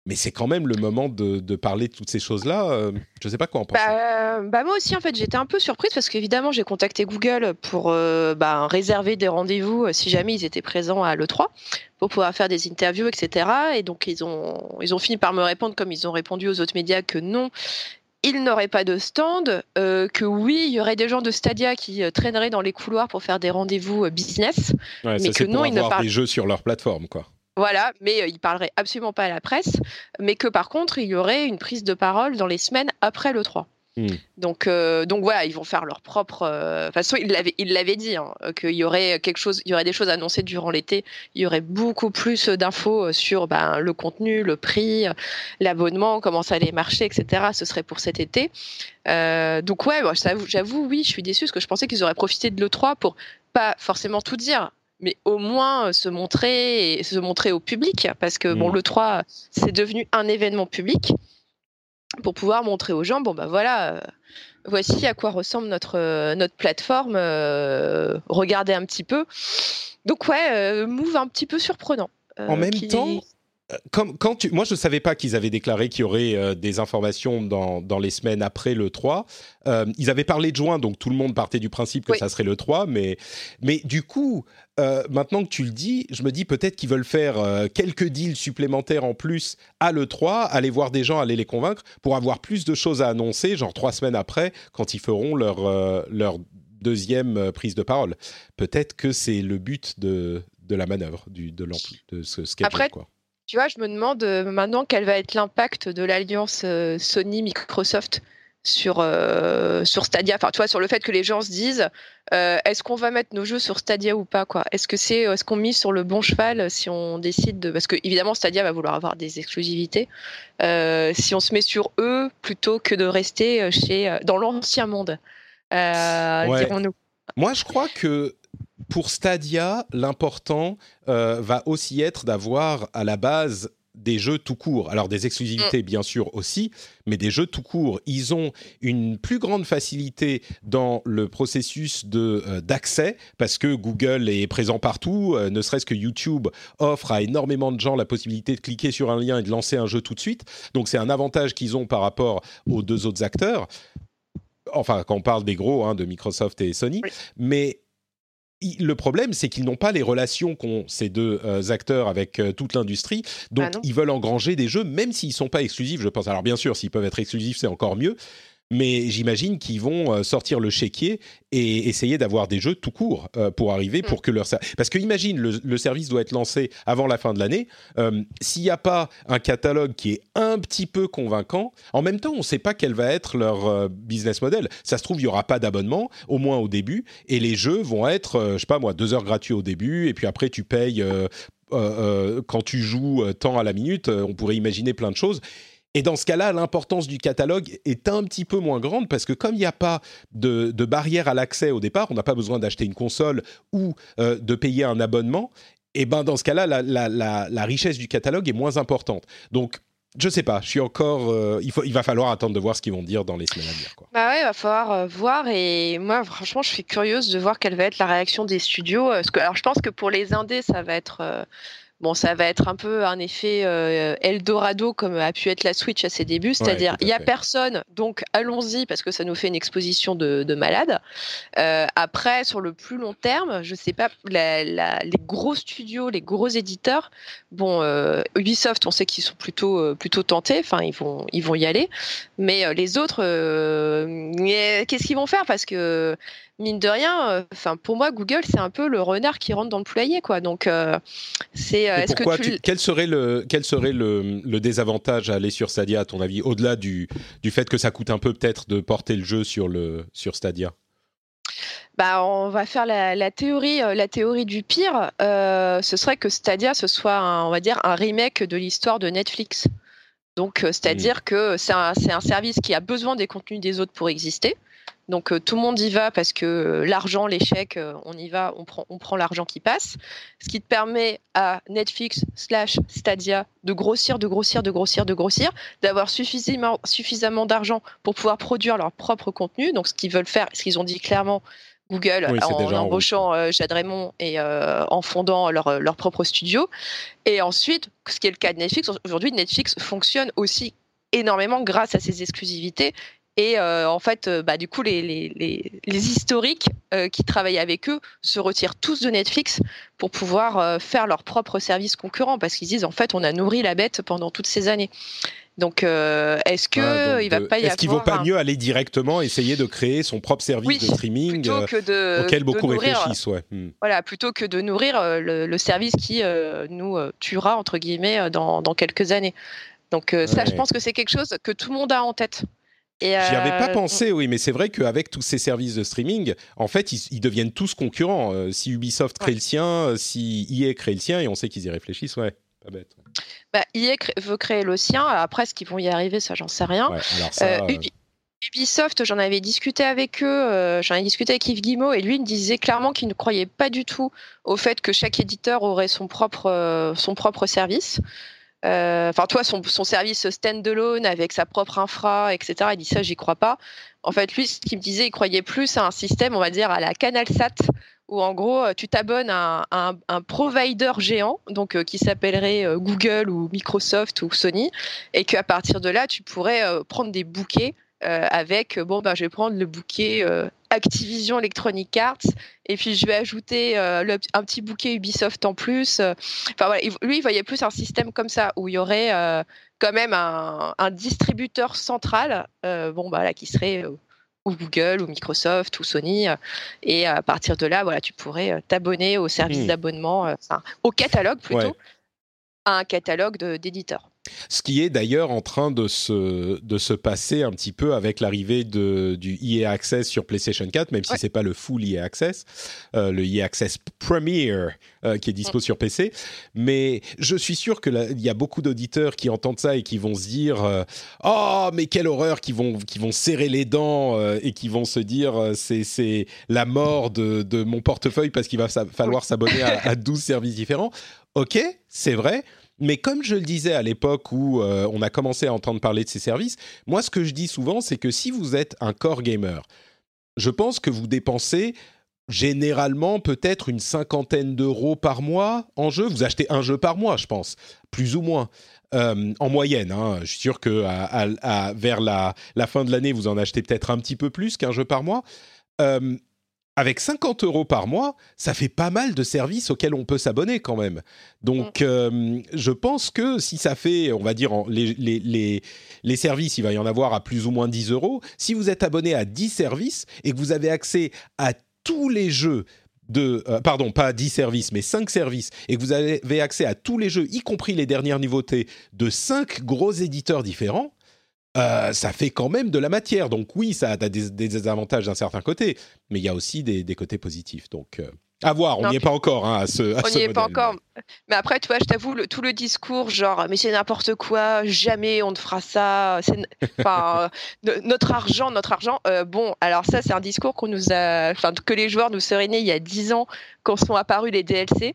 mais c'est quand même le moment de, parler de toutes ces choses-là. Euh, je ne sais pas quoi en penser. Bah, bah, moi aussi, en fait, j'étais un peu surprise parce qu'évidemment, j'ai contacté Google pour euh, bah, réserver des rendez-vous euh, si jamais ils étaient présents à l'E3 pour pouvoir faire des interviews, etc. Et donc, ils ont, ils ont fini par me répondre, comme ils ont répondu aux autres médias, que non, ils n'auraient pas de stand, que oui, il y aurait des gens de Stadia qui traîneraient dans les couloirs pour faire des rendez-vous business, mais que non, ils ne parlent des jeux sur leur plateforme, quoi. Voilà, mais euh, il parlerait absolument pas à la presse, mais que par contre, il y aurait une prise de parole dans les semaines après le 3. Hmm. Donc, euh, donc voilà, ils vont faire leur propre. Euh, façon, il l'avait, il l'avait dit hein, qu'il y aurait quelque chose, il y aurait des choses annoncées durant l'été. Il y aurait beaucoup plus d'infos sur ben, le contenu, le prix, l'abonnement, comment ça allait marcher, etc. Ce serait pour cet été. donc ouais, j'avoue, j'avoue, oui, je suis déçue parce que je pensais qu'ils auraient profité de le 3 pour pas forcément tout dire, mais au moins euh, se montrer et se montrer au public parce que bon mm. le 3 c'est devenu un événement public pour pouvoir montrer aux gens bon bah voilà euh, voici à quoi ressemble notre euh, notre plateforme regardez un petit peu donc ouais move un petit peu surprenant en même temps quand tu, moi, je ne savais pas qu'ils avaient déclaré qu'il y aurait euh, des informations dans, dans, les semaines après le 3. Euh, ils avaient parlé de juin, donc tout le monde partait du principe que ça serait le 3. Mais, mais du coup, euh, maintenant que tu le dis, je me dis peut-être qu'ils veulent faire quelques deals supplémentaires en plus à l'E3, aller voir des gens, aller les convaincre, pour avoir plus de choses à annoncer, genre trois semaines après, quand ils feront leur, leur deuxième prise de parole. Peut-être que c'est le but de, de la manœuvre, du, de, de ce schedule. Après, quoi tu vois, je me demande euh, maintenant quel va être l'impact de l'alliance euh, Sony-Microsoft? Sur, euh, sur Stadia. Enfin, tu vois, sur le fait que les gens se disent est-ce qu'on va mettre nos jeux sur Stadia ou pas quoi? Est-ce que c'est est-ce qu'on mise sur le bon cheval si on décide de parce que évidemment Stadia va vouloir avoir des exclusivités. si on se met sur eux plutôt que de rester chez dans l'ancien monde, dirons-nous. Moi, je crois que pour Stadia, l'important euh, va aussi être d'avoir à la base des jeux tout court. Alors des exclusivités mm. bien sûr aussi, mais des jeux tout court. Ils ont une plus grande facilité dans le processus de euh, d'accès parce que Google est présent partout. Euh, ne serait-ce que YouTube offre à énormément de gens la possibilité de cliquer sur un lien et de lancer un jeu tout de suite. Donc c'est un avantage qu'ils ont par rapport aux deux autres acteurs. Enfin, quand on parle des gros, hein, de Microsoft et Sony, mais le problème, c'est qu'ils n'ont pas les relations qu'ont ces deux euh, acteurs avec euh, toute l'industrie. Donc, ah ils veulent engranger des jeux, même s'ils ne sont pas exclusifs, je pense. Alors, bien sûr, s'ils peuvent être exclusifs, c'est encore mieux mais j'imagine qu'ils vont euh, sortir le chéquier et essayer d'avoir des jeux tout court euh, pour arriver, pour mm. que leur parce que imagine le, service doit être lancé avant la fin de l'année. Euh, s'il n'y a pas un catalogue qui est un petit peu convaincant, en même temps, on ne sait pas quel va être leur business model. Ça se trouve, il y aura pas d'abonnement, au moins au début, et les jeux vont être, je sais pas moi, deux heures gratuits au début, et puis après tu payes. quand tu joues tant à la minute, on pourrait imaginer plein de choses. Et dans ce cas-là, l'importance du catalogue est un petit peu moins grande parce que comme il n'y a pas de, barrière à l'accès au départ, on n'a pas besoin d'acheter une console ou euh, de payer un abonnement, et ben dans ce cas-là, la, richesse du catalogue est moins importante. Donc je sais pas, je suis encore. Euh, il, va falloir attendre de voir ce qu'ils vont dire dans les semaines à venir. Bah ouais, il va falloir euh, voir. Et moi, franchement, je suis curieuse de voir quelle va être la réaction des studios. Alors, je pense que pour les indés, ça va être bon, ça va être un peu un effet euh, Eldorado comme a pu être la Switch à ses débuts, c'est-à-dire il n'y a personne, donc allons-y parce que ça nous fait une exposition de, de malades. Euh, après, sur le plus long terme, je sais pas, les gros studios, les gros éditeurs, bon, euh, Ubisoft, on sait qu'ils sont plutôt plutôt tentés, enfin ils vont ils vont y aller, mais les autres, qu'est-ce qu'ils vont faire? Parce que mine de rien, enfin pour moi, Google, c'est un peu le renard qui rentre dans le poulailler, quoi. Donc, c'est. Euh, que quel serait le quel serait le, désavantage à aller sur Stadia, à ton avis, au-delà du, du fait que ça coûte un peu peut-être de porter le jeu sur le sur Stadia? Bah, on va faire la, théorie, la théorie du pire. ce serait que Stadia, ce soit, un, on va dire, un remake de l'histoire de Netflix. Donc, c'est-à-dire mmh. que c'est un, un, service qui a besoin des contenus des autres pour exister. Donc euh, tout le monde y va parce que euh, l'argent, l'échec, euh, on y va, on prend, on prend l'argent qui passe. Ce qui te permet à Netflix slash Stadia de grossir, de grossir, de grossir, de grossir, d'avoir suffisamment, suffisamment d'argent pour pouvoir produire leur propre contenu. Donc ce qu'ils veulent faire, ce qu'ils ont dit clairement, Google en, embauchant Jade Raymond et en fondant leur, leur, propre studio. Et ensuite, ce qui est le cas de Netflix, aujourd'hui Netflix fonctionne aussi énormément grâce à ses exclusivités et euh, en fait, euh, bah, du coup, les, les, les, historiques euh, qui travaillent avec eux se retirent tous de Netflix pour pouvoir faire leur propre service concurrent parce qu'ils disent en fait, on a nourri la bête pendant toutes ces années. Donc, est-ce que il va pas y Est-ce qu'il vaut pas mieux aller directement essayer de créer son propre service de streaming auquel beaucoup réfléchissent, ouais. Hmm. Voilà, plutôt que de nourrir le, service qui nous tuera entre guillemets dans, dans quelques années. Donc ça, je pense que c'est quelque chose que tout le monde a en tête. J'y avais pas euh, pensé, oui, mais c'est vrai qu'avec tous ces services de streaming, en fait, ils, deviennent tous concurrents. Euh, si Ubisoft crée le sien, euh, si EA crée le sien, et on sait qu'ils y réfléchissent, ouais, pas bête. Bah, EA veut créer le sien. Après, ce qu'ils vont y arriver, ça, j'en sais rien. Ubisoft, j'en avais discuté avec eux, j'en ai discuté avec Yves Guimau et lui il me disait clairement qu'il ne croyait pas du tout au fait que chaque éditeur aurait son propre, son propre service. Euh, enfin, toi, son, son service standalone avec sa propre infra, etc. Il dit ça, j'y crois pas. En fait, lui, ce qu'il me disait, il croyait plus à un système, on va dire, à la CanalSat, où en gros, tu t'abonnes à, un, provider géant, donc euh, qui s'appellerait euh, Google ou Microsoft ou Sony, et qu'à partir de là, tu pourrais prendre des bouquets euh, avec bon ben je vais prendre le bouquet euh, Activision Electronic Arts et puis je vais ajouter euh, un petit bouquet Ubisoft en plus. Enfin voilà, lui il voyait plus un système comme ça où il y aurait quand même un, distributeur central, bon bah là qui serait ou Google ou Microsoft ou Sony et à partir de là voilà tu pourrais t'abonner au service hmm. d'abonnement, au catalogue plutôt, à un catalogue d'éditeurs. Ce qui est d'ailleurs en train de se, de se passer un petit peu avec l'arrivée du EA Access sur PlayStation 4, même si c'est pas le full EA Access, euh, le EA Access Premier euh, qui est dispo sur PC. Mais je suis sûr qu'il y a beaucoup d'auditeurs qui entendent ça et qui vont se dire euh, Oh, mais quelle horreur qui vont, qui vont serrer les dents et qui vont se dire C'est la mort de, de, mon portefeuille parce qu'il va falloir s'abonner à, à 12 services différents. Ok, c'est vrai. Mais comme je le disais à l'époque où euh, on a commencé à entendre parler de ces services, moi ce que je dis souvent, c'est que si vous êtes un core gamer, je pense que vous dépensez généralement peut-être une cinquantaine d'euros par mois en jeu. Vous achetez un jeu par mois, je pense, plus ou moins. Euh, en moyenne, hein. je suis sûr que vers la, fin de l'année, vous en achetez peut-être un petit peu plus qu'un jeu par mois. Euh, avec 50 euros par mois, ça fait pas mal de services auxquels on peut s'abonner quand même. Donc, mm. euh, je pense que si ça fait, on va dire, les, les, les, services, il va y en avoir à plus ou moins 10 euros. Si vous êtes abonné à 10 services et que vous avez accès à tous les jeux de, euh, pardon, pas 10 services, mais 5 services, et que vous avez accès à tous les jeux, y compris les dernières nouveautés, de 5 gros éditeurs différents, euh, ça fait quand même de la matière. Donc oui, ça a des, des avantages d'un certain côté, mais il y a aussi des, des côtés positifs. Donc euh, à voir, on n'y est pas encore hein, à ce On n'y est pas encore. Mais après, tu vois, je t'avoue, tout le discours, genre, mais c'est n'importe quoi, jamais on ne fera ça, enfin, euh, notre argent, notre argent. bon, alors ça, c'est un discours qu'on nous a, que les joueurs nous seraient nés il y a 10 ans quand sont apparus les DLC.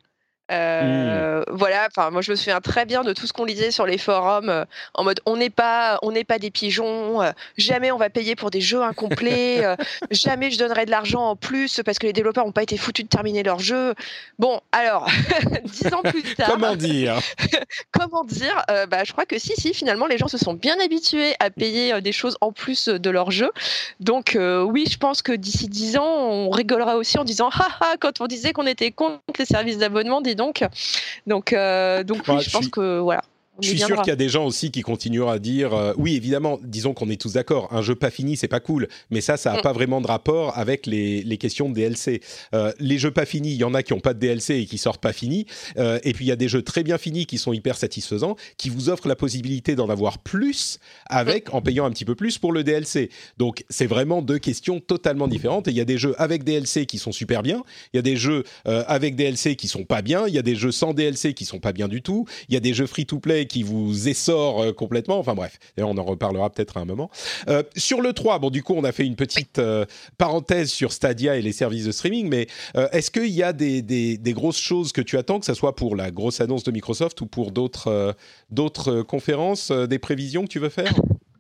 Euh, mmh. Voilà, enfin moi je me souviens très bien de tout ce qu'on lisait sur les forums euh, en mode on n'est pas on n'est pas des pigeons, euh, jamais on va payer pour des jeux incomplets, jamais je donnerai de l'argent en plus parce que les développeurs n'ont pas été foutus de terminer leur jeu. Bon, alors dix ans plus tard, comment dire? Comment dire? Bah je crois que si si finalement les gens se sont bien habitués à payer des choses en plus de leur jeu. Donc oui, je pense que d'ici dix ans on rigolera aussi en disant haha quand on disait qu'on était contre les services d'abonnement donc. Donc, euh, donc oui, je pense que voilà. Je suis sûr qu'il y a des gens aussi qui continueront à dire euh, oui, évidemment, disons qu'on est tous d'accord, un jeu pas fini, c'est pas cool, mais ça, ça n'a mm. pas vraiment de rapport avec les, les questions de DLC. Euh, les jeux pas finis, il y en a qui n'ont pas de DLC et qui sortent pas finis, euh, et puis il y a des jeux très bien finis qui sont hyper satisfaisants, qui vous offrent la possibilité d'en avoir plus avec mm. en payant un petit peu plus pour le DLC. Donc c'est vraiment deux questions totalement différentes. Et il y a des jeux avec DLC qui sont super bien, il y a des jeux avec DLC qui sont pas bien, il y a des jeux sans DLC qui sont pas bien du tout, il y a des jeux free to play qui vous essore euh, complètement. Enfin bref, on en reparlera peut-être à un moment. Euh, sur le 3, bon du coup on a fait une petite euh, parenthèse sur Stadia et les services de streaming, mais est-ce qu'il y a des, grosses choses que tu attends, que ce soit pour la grosse annonce de Microsoft ou pour d'autres conférences, des prévisions que tu veux faire?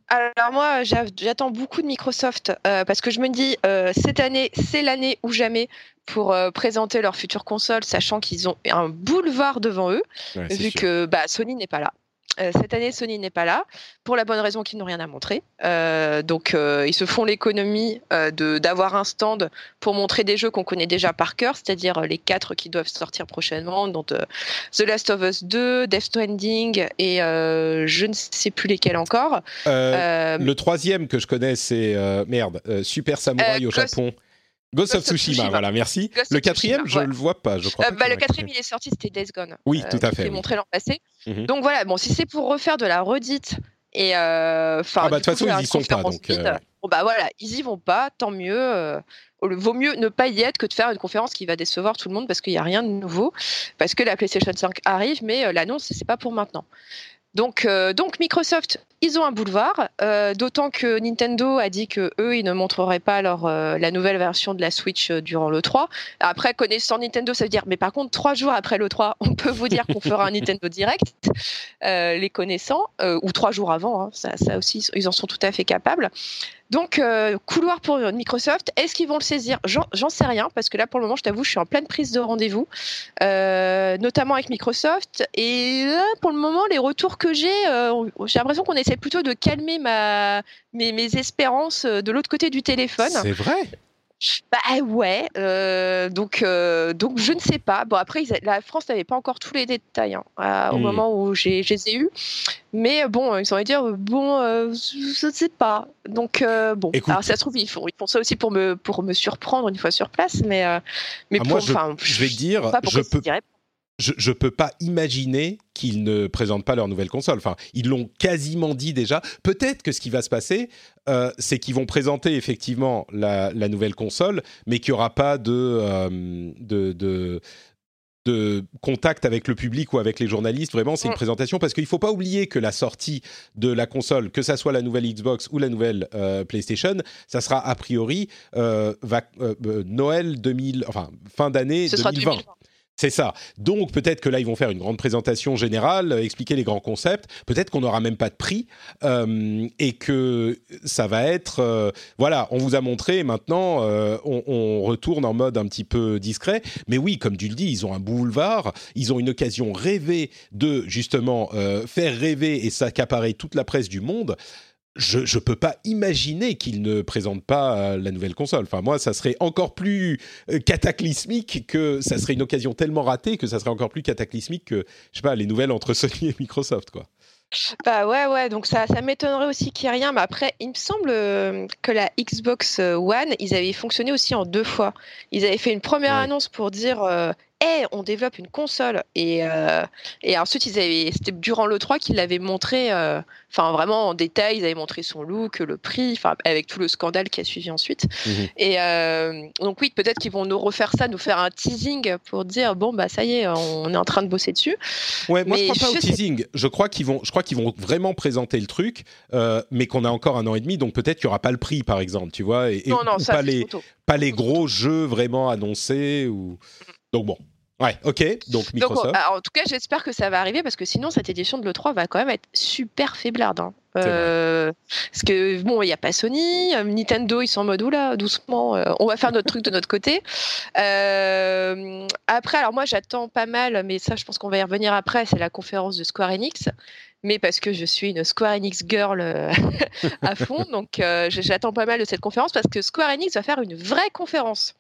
Alors moi, j'attends beaucoup de Microsoft parce que je me dis, cette année, c'est l'année ou jamais pour présenter leur future console, sachant qu'ils ont un boulevard devant eux, vu que bah, Sony n'est pas là. Euh, cette année, Sony n'est pas là pour la bonne raison qu'ils n'ont rien à montrer. Euh, donc, euh, ils se font l'économie d'avoir un stand pour montrer des jeux qu'on connaît déjà par cœur, c'est-à-dire les quatre qui doivent sortir prochainement, dont The Last of Us 2, Death Stranding et je ne sais plus lesquels encore. le troisième que je connais, c'est merde, Super Samurai au Japon. Ghost of Tsushima, voilà, merci. le quatrième, je ne le vois pas, je crois. Euh, bah, le quatrième, il est sorti, c'était Days Gone. Oui, tout à fait. Il montré l'an passé. Mhm. Donc voilà, bon, si c'est pour refaire de la redite et euh, enfin, ah bah, de toute façon, ils y sont pas. Donc, euh, bon, bah voilà, ils y vont pas, tant mieux. vaut mieux ne pas y être que de faire une conférence qui va décevoir tout le monde parce qu'il n'y a rien de nouveau, parce que la PlayStation 5 arrive, mais l'annonce c'est pas pour maintenant. Donc, euh, donc Microsoft, ils ont un boulevard, euh, d'autant que Nintendo a dit que eux, ils ne montreraient pas leur, euh, la nouvelle version de la Switch durant le 3. Après, connaissant Nintendo, ça veut dire, mais par contre, trois jours après le 3, on peut vous dire qu'on fera un Nintendo Direct, les connaissant, ou trois jours avant, hein, ça, aussi, ils en sont tout à fait capables. Donc, euh, couloir pour Microsoft. Est-ce qu'ils vont le saisir? J'en sais rien, parce que là, pour le moment, je t'avoue, je suis en pleine prise de rendez-vous, euh, notamment avec Microsoft. Et là, pour le moment, les retours que j'ai, euh, j'ai l'impression qu'on essaie plutôt de calmer ma, mes, mes espérances de l'autre côté du téléphone. C'est vrai bah ouais, euh, donc euh, donc je ne sais pas. Bon après la France n'avait pas encore tous les détails hein, au hmm. moment où j'ai les ai eus, mais bon ils ont dire bon euh, je ne sais pas. Donc bon, alors ça se trouve ils font, ils font ça aussi pour me pour me surprendre une fois sur place, mais mais ah, moi je, je, vais dire je peux je ne peux pas imaginer qu'ils ne présentent pas leur nouvelle console. Enfin, ils l'ont quasiment dit déjà. Peut-être que ce qui va se passer, euh, c'est qu'ils vont présenter effectivement la, nouvelle console, mais qu'il n'y aura pas euh, de, de, de, contact avec le public ou avec les journalistes. Vraiment, c'est une présentation parce qu'il ne faut pas oublier que la sortie de la console, que ça soit la nouvelle Xbox ou la nouvelle euh, PlayStation, ça sera a priori Noël 2000, enfin fin d'année 2020. C'est ça. Donc peut-être que là ils vont faire une grande présentation générale, euh, expliquer les grands concepts. Peut-être qu'on n'aura même pas de prix euh, et que ça va être euh, voilà, on vous a montré. Maintenant, on, retourne en mode un petit peu discret. Mais oui, comme tu le dis, ils ont un boulevard, ils ont une occasion rêvée de justement faire rêver et s'accaparer toute la presse du monde je ne peux pas imaginer qu'ils ne présentent pas euh, la nouvelle console. Enfin, moi, ça serait encore plus euh, cataclysmique que ça serait une occasion tellement ratée que ça serait encore plus cataclysmique que, je sais pas, les nouvelles entre Sony et Microsoft, quoi. Bah ouais, ouais, donc ça, ça m'étonnerait aussi qu'il n'y ait rien. Mais après, il me semble euh, que la Xbox One, ils avaient fonctionné aussi en deux fois. Ils avaient fait une première annonce pour dire hey, on développe une console. Et, euh, et ensuite, ils avaient, c'était durant le 3 qu'ils l'avaient montré, euh, enfin vraiment en détail, ils avaient montré son look, le prix, avec tout le scandale qui a suivi ensuite. Mhm. Et euh, donc oui, peut-être qu'ils vont nous refaire ça, nous faire un teasing pour dire bon bah ça y est, on est en train de bosser dessus. Ouais, moi je crois pas au teasing. Je crois qu'ils vont, je crois qu'ils vont vraiment présenter le truc, mais qu'on a encore un an et demi, donc peut-être qu'il y aura pas le prix par exemple, tu vois, et, non, non, ça, pas les, pas les gros jeux vraiment annoncés ou. Donc bon, Ouais, ok. Donc Microsoft. en tout cas, j'espère que ça va arriver parce que sinon cette édition de l'E3 va quand même être super faiblarde. Hein. Euh, parce que bon, il n'y a pas Sony, euh, Nintendo, ils sont en mode oula, doucement, euh, on va faire notre truc de notre côté. après, alors moi j'attends pas mal, mais ça je pense qu'on va y revenir après, c'est la conférence de Square Enix. Mais parce que je suis une Square Enix girl à fond, donc j'attends pas mal de cette conférence parce que Square Enix va faire une vraie conférence.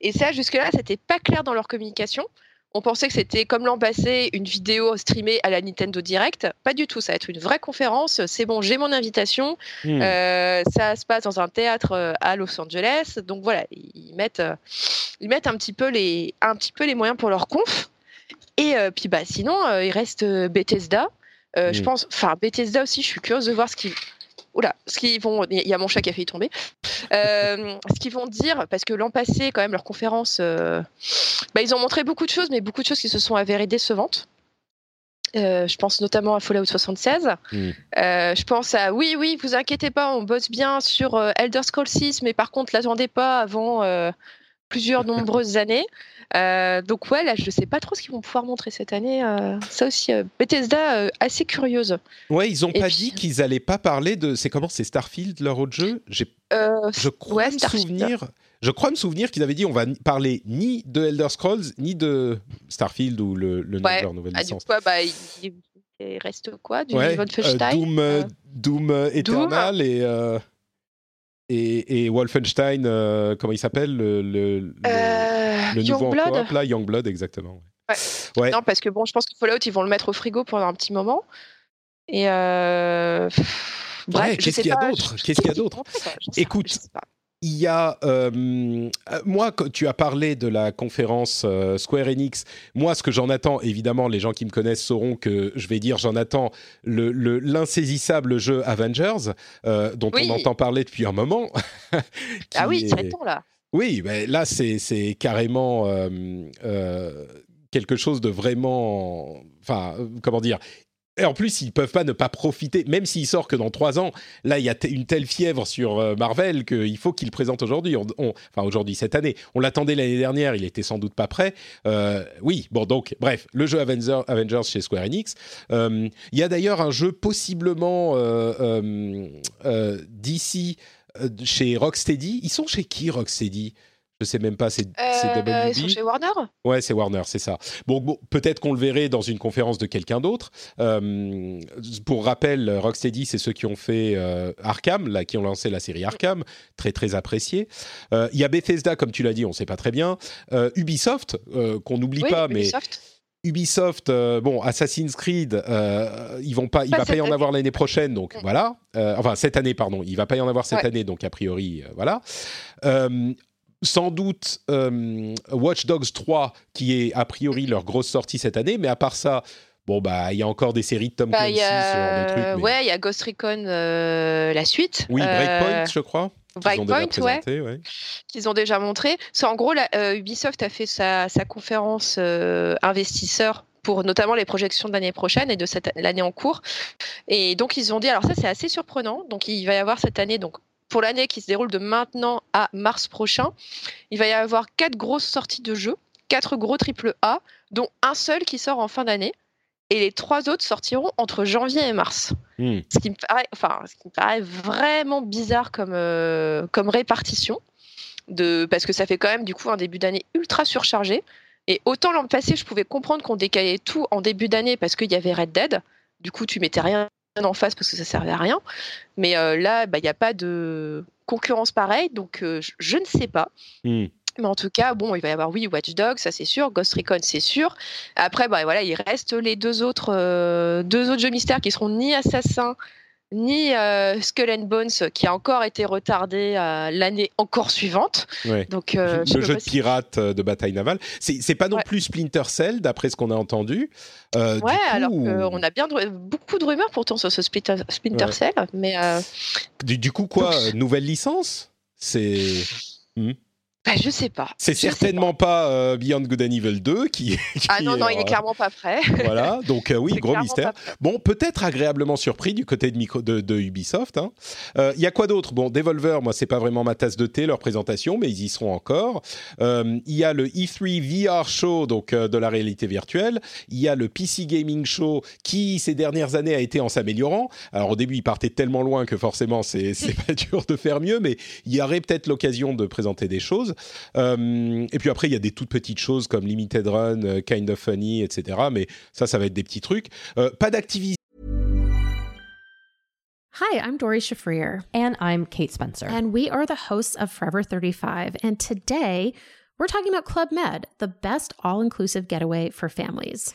Et ça, jusque-là, c'était pas clair dans leur communication. On pensait que c'était comme l'an passé, une vidéo streamée à la Nintendo Direct. Pas du tout, ça va être une vraie conférence. C'est bon, j'ai mon invitation. Hmm. Euh, ça se passe dans un théâtre euh, à Los Angeles. Donc voilà, ils mettent, euh, ils mettent un, petit peu les, un petit peu les moyens pour leur conf. Et puis bah, sinon, il reste Bethesda. Je hmm. pense, enfin Bethesda aussi, je suis curieuse de voir ce qu'ils Oula, ce qu'ils vont, il y a mon chat qui a failli tomber. Euh, ce qu'ils vont dire, parce que l'an passé, quand même, leur conférence, euh, bah, ils ont montré beaucoup de choses, mais beaucoup de choses qui se sont avérées décevantes. Euh, je pense notamment à Fallout 76. Hmm. je pense à oui, oui, vous inquiétez pas, on bosse bien sur Elder Scrolls 6, mais par contre, l'attendez pas avant plusieurs nombreuses années. Euh, donc ouais, là, je ne sais pas trop ce qu'ils vont pouvoir montrer cette année. Euh, ça aussi, euh, Bethesda, assez curieuse. Ouais, ils n'ont pas dit qu'ils n'allaient pas parler de... C'est comment C'est Starfield, leur autre jeu? J'ai... Je crois me souvenir... Je crois me souvenir qu'ils avaient dit on va parler ni de Elder Scrolls, ni de Starfield ou le, le de leur nouvelle ah, licence. Du coup, bah, il, reste quoi Du ouais, Doom, Doom Eternal et et, Wolfenstein, euh, comment il s'appelle le, le, euh, nouveau Youngblood. là, Youngblood, exactement. Ouais. Non, parce que bon, je pense que Fallout, ils vont le mettre au frigo pendant un petit moment. Et euh... Bref, qu'est-ce qu'il y a d'autre Qu'est-ce qu'il y a d'autre Écoute, il y a, euh, moi, tu as parlé de la conférence euh, Square Enix. Moi, ce que j'en attends, évidemment, les gens qui me connaissent sauront que je vais dire, j'en attends l'insaisissable jeu Avengers, euh, dont on entend parler depuis un moment. ah oui, c'est temps là. Oui, mais là, c'est carrément quelque chose de vraiment, enfin, comment dire, et en plus, ils peuvent pas ne pas profiter, même s'il sort que dans trois ans. Là, il y a une telle fièvre sur euh, Marvel qu'il faut qu'il présente aujourd'hui. enfin, aujourd'hui, cette année. On l'attendait l'année dernière, il était sans doute pas prêt. Euh, oui, bon, donc, bref, le jeu Avengers chez Square Enix. Euh, il y a d'ailleurs un jeu possiblement d'ici chez Rocksteady. Ils sont chez qui, Rocksteady? Je sais même pas, c'est euh, Ils sont chez Warner? Ouais, c'est Warner, c'est ça. Bon, peut-être qu'on le verrait dans une conférence de quelqu'un d'autre. Euh, pour rappel, Rocksteady, c'est ceux qui ont fait euh, Arkham, là, qui ont lancé la série Arkham, très très apprécié. Il y a Bethesda, comme tu l'as dit, on ne sait pas très bien. Ubisoft, qu'on n'oublie pas, mais Ubisoft, bon, Assassin's Creed, ils vont pas, il va pas y en avoir l'année prochaine, donc voilà. enfin, cette année, pardon, il va pas y en avoir cette année, donc a priori, voilà sans doute euh, Watch Dogs 3, qui est a priori leur grosse sortie cette année, mais à part ça, bon, bah, il y a encore des séries de Tom bah, Clancy, ce genre de trucs. Ouais, il y a Ghost Recon, euh, la suite. Oui, Breakpoint, je crois. Breakpoint, ouais, Qu'ils ont déjà montré. C'est en gros, Ubisoft a fait sa, sa conférence investisseur pour notamment les projections de l'année prochaine et de cette l'année en cours. Et donc ils ont dit, alors ça c'est assez surprenant. Donc il va y avoir cette année donc pour l'année qui se déroule de maintenant à mars prochain, il va y avoir quatre grosses sorties de jeux, quatre gros triple A, dont un seul qui sort en fin d'année. Et les trois autres sortiront entre janvier et mars. Hmm. Ce, qui me paraît, enfin, ce qui me paraît vraiment bizarre comme, euh, comme répartition. De, parce que ça fait quand même du coup un début d'année ultra surchargé. Et autant l'an passé, je pouvais comprendre qu'on décalait tout en début d'année parce qu'il y avait Red Dead. Du coup, tu mettais rien en face parce que ça servait à rien. Mais euh, là, bah, il n'y a pas de concurrence pareille, donc euh, je, ne sais pas. Hmm. Mais en tout cas, bon, il va y avoir oui Watch Dogs, ça c'est sûr, Ghost Recon c'est sûr. Après, bah, voilà, il reste les deux autres, euh, deux autres jeux mystères qui seront ni Assassin ni euh, Skull and Bones qui a encore été retardé à l'année encore suivante. Donc, euh, le jeu de pirate euh, de bataille navale. C'est pas non plus Splinter Cell d'après ce qu'on a entendu. ouais, alors on a bien beaucoup de rumeurs pourtant sur ce Splinter, Cell, mais du, coup quoi, nouvelle licence? C'est hmm? Bah, je sais pas. C'est certainement pas, euh, Beyond Good and Evil 2 qui. ah non, non, il est clairement pas prêt. voilà, donc euh, oui, gros mystère. Bon, peut-être agréablement surpris du côté de, micro, de, Ubisoft. Il hein. euh, y a quoi d'autre? Bon, Devolver, moi, c'est pas vraiment ma tasse de thé, leur présentation, mais ils y seront encore. Il y a le E3 VR Show, donc de la réalité virtuelle. Il y a le PC Gaming Show qui, ces dernières années, a été en s'améliorant. Alors, au début, il partait tellement loin que forcément, c'est pas dur de faire mieux, mais il y aurait peut-être l'occasion de présenter des choses. Euh, et puis après, il y a des toutes petites choses comme Limited Run, euh, Kind of Funny, etc. Mais ça, ça va être des petits trucs. Euh, pas d'activité. Hi, I'm Dory Shafrir. And I'm Kate Spencer. And we are the hosts of Forever 35. And today, we're talking about Club Med, the best all inclusive getaway for families.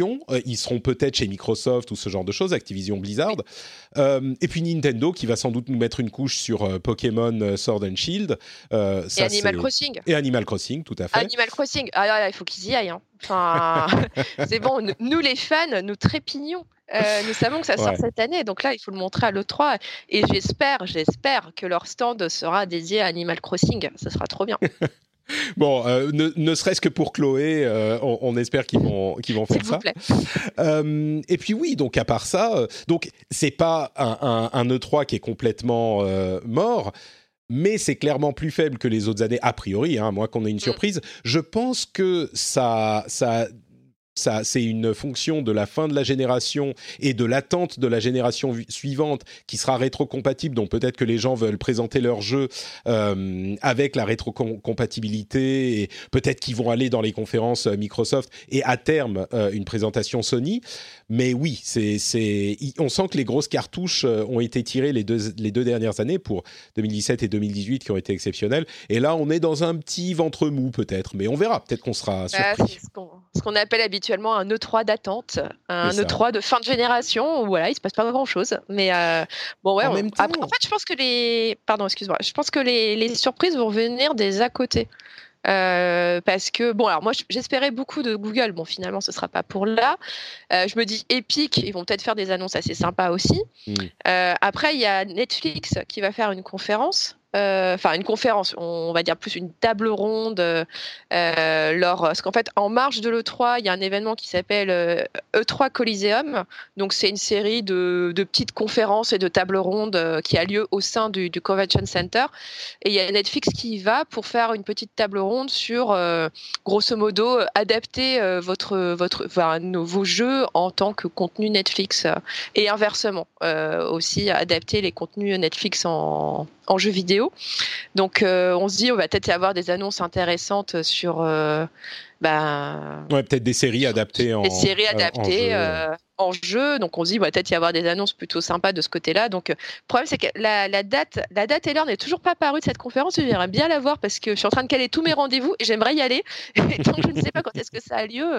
Euh, ils seront peut-être chez Microsoft ou ce genre de choses, Activision Blizzard. Euh, et puis Nintendo qui va sans doute nous mettre une couche sur euh, Pokémon Sword and Shield. Ça, et Animal Crossing. Et Animal Crossing, tout à fait. Animal Crossing, ah, il faut qu'ils y aillent. Hein. Enfin, c'est bon, nous les fans, nous trépignons. nous savons que ça sort cette année, donc là, il faut le montrer à l'E3. Et j'espère, j'espère que leur stand sera dédié à Animal Crossing. Ça sera trop bien. Bon, euh, ne, serait-ce que pour Chloé, euh, on, espère qu'ils vont, qu'ils vont faire ça. Euh, et puis oui, donc à part ça, donc c'est pas un, un, E3 qui est complètement mort, mais c'est clairement plus faible que les autres années a priori. Hein, moi, qu'on ait une mm. surprise, je pense que ça, ça ça, c'est une fonction de la fin de la génération et de l'attente de la génération suivante qui sera rétrocompatible. Donc peut-être que les gens veulent présenter leur jeu euh, avec la rétrocompatibilité et peut-être qu'ils vont aller dans les conférences euh, Microsoft et à terme euh, une présentation Sony. Mais oui, c'est, c'est, on sent que les grosses cartouches ont été tirées les deux, les deux dernières années pour 2017 et 2018 qui ont été exceptionnelles. Et là, on est dans un petit ventre mou peut-être, mais on verra. Peut-être qu'on sera surpris. ce qu'on appelle habituellement habituellement un E3 d'attente, un E3 de fin de génération où voilà, il se passe pas grand chose. Mais euh, bon, ouais. En, en fait, je pense que les, pardon, excuse-moi, je pense que les, les, surprises vont venir des à côté. Euh, parce que bon alors moi j'espérais beaucoup de Google bon finalement ce sera pas pour là euh, je me dis Epic ils vont peut-être faire des annonces assez sympas aussi hmm. après il y a Netflix qui va faire une conférence enfin une conférence, on va dire plus une table ronde, euh, lors, parce qu'en fait en marge de l'E3, il y a un événement qui s'appelle E3 euh, e Coliseum, donc c'est une série de, de, petites conférences et de tables rondes qui a lieu au sein du, du, Convention Center, et il y a Netflix qui y va pour faire une petite table ronde sur, grosso modo, adapter votre, votre, enfin, vos jeux en tant que contenu Netflix, et inversement aussi adapter les contenus Netflix en, en jeux vidéo. Donc euh, on se dit on va peut-être y avoir des annonces intéressantes sur euh, ben, ouais, peut-être des séries adaptées en des séries adaptées en jeu. Donc on se dit, va peut-être y avoir des annonces plutôt sympas de ce côté-là. Donc le problème, c'est que la, date, la date et l'heure n'est toujours pas parue de cette conférence. J'aimerais bien la voir parce que je suis en train de caler tous mes rendez-vous et j'aimerais y aller. Et tant que je ne sais pas quand est-ce que ça a lieu,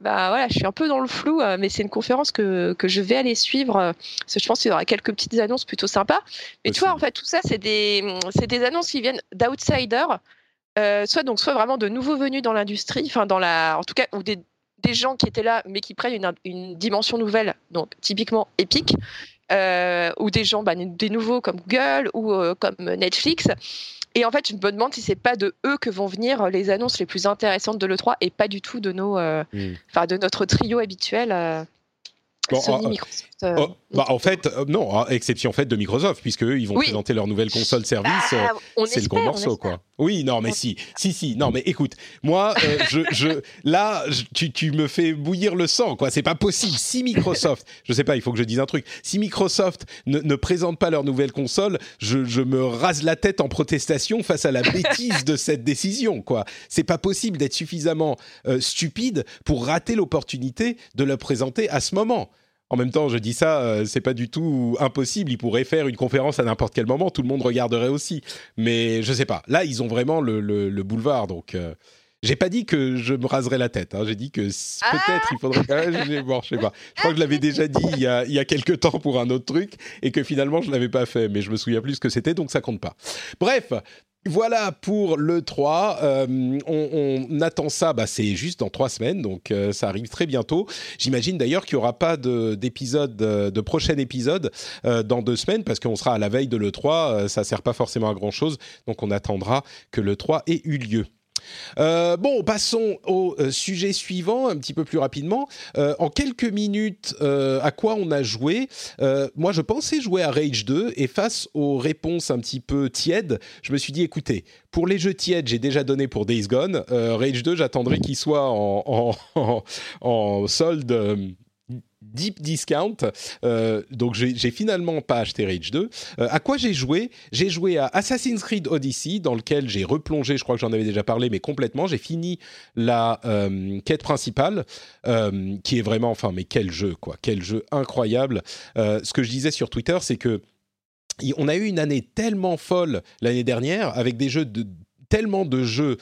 bah voilà, je suis un peu dans le flou. Euh, mais c'est une conférence que, que je vais aller suivre. Euh, parce que je pense qu'il y aura quelques petites annonces plutôt sympas. Mais tu vois, en fait, tout ça, c'est des, c'est des annonces qui viennent d'outsiders. Euh, soit donc soit vraiment de nouveaux venus dans l'industrie, enfin dans la, en tout cas, ou des, des gens qui étaient là, mais qui prennent une, dimension nouvelle, donc typiquement épique, euh, ou des gens, bah, des nouveaux comme Google ou euh, comme Netflix. Et en fait, je me demande si c'est pas de eux que vont venir les annonces les plus intéressantes de l'E3 et pas du tout de, nos, euh, hmm. de notre trio habituel. Sony, Microsoft. Oh, bah, en fait, non, exception faite de Microsoft, puisque eux, ils vont présenter leur nouvelle console service. Bah, c'est le gros morceau, quoi. Oui, non, mais si, si, si. Non, mais écoute, moi, je, je, là, tu, tu, me fais bouillir le sang, quoi. C'est pas possible. Si Microsoft, je sais pas, il faut que je dise un truc. Si Microsoft ne, ne présente pas leur nouvelle console, je, je, me rase la tête en protestation face à la bêtise de cette décision, quoi. C'est pas possible d'être suffisamment stupide pour rater l'opportunité de le présenter à ce moment. En même temps, je dis ça, euh, c'est pas du tout impossible. Ils pourraient faire une conférence à n'importe quel moment, tout le monde regarderait aussi. Mais je sais pas. Là, ils ont vraiment le, boulevard, donc. Euh, j'ai pas dit que je me raserais la tête. Hein. J'ai dit que peut-être il faudrait quand même. je sais pas. Je crois que je l'avais déjà dit il y, a, il y a quelques temps pour un autre truc et que finalement je l'avais pas fait, mais je me souviens plus ce que c'était, donc ça compte pas. Bref, voilà pour le 3. Euh, on, attend ça, bah, c'est juste dans trois semaines, donc euh, ça arrive très bientôt. J'imagine d'ailleurs qu'il n'y aura pas d'épisode, de, prochain épisode euh, dans deux semaines, parce qu'on sera à la veille de l'E3, ça sert pas forcément à grand-chose, donc on attendra que le 3 ait eu lieu. Euh, bon, passons au euh, sujet suivant un petit peu plus rapidement. Euh, en quelques minutes, à quoi on a joué? Moi, je pensais jouer à Rage 2 et face aux réponses un petit peu tièdes, je me suis dit, écoutez, pour les jeux tièdes, j'ai déjà donné pour Days Gone. Rage 2, j'attendrai qu'il soit en, en solde deep discount. Euh, donc j'ai finalement pas acheté Rage 2. Euh, à quoi j'ai joué? J'ai joué à Assassin's Creed Odyssey, dans lequel j'ai replongé, je crois que j'en avais déjà parlé, mais complètement. J'ai fini la euh, quête principale, qui est vraiment, enfin, mais quel jeu, quoi. Quel jeu incroyable. ce que je disais sur Twitter, c'est que on a eu une année tellement folle l'année dernière, avec des jeux de tellement de jeux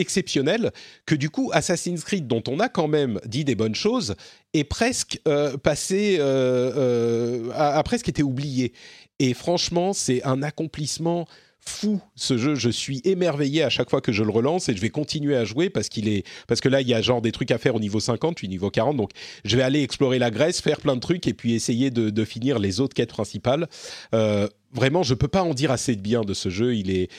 exceptionnel que du coup Assassin's Creed dont on a quand même dit des bonnes choses est presque euh, passé euh, euh, a, presque été oublié et franchement c'est un accomplissement fou ce jeu. Je suis émerveillé à chaque fois que je le relance et je vais continuer à jouer parce qu'il est parce que là il y a genre des trucs à faire au niveau 50 puis niveau 40 donc je vais aller explorer la Grèce, faire plein de trucs et puis essayer de, finir les autres quêtes principales. vraiment, je peux pas en dire assez de bien de ce jeu. Il est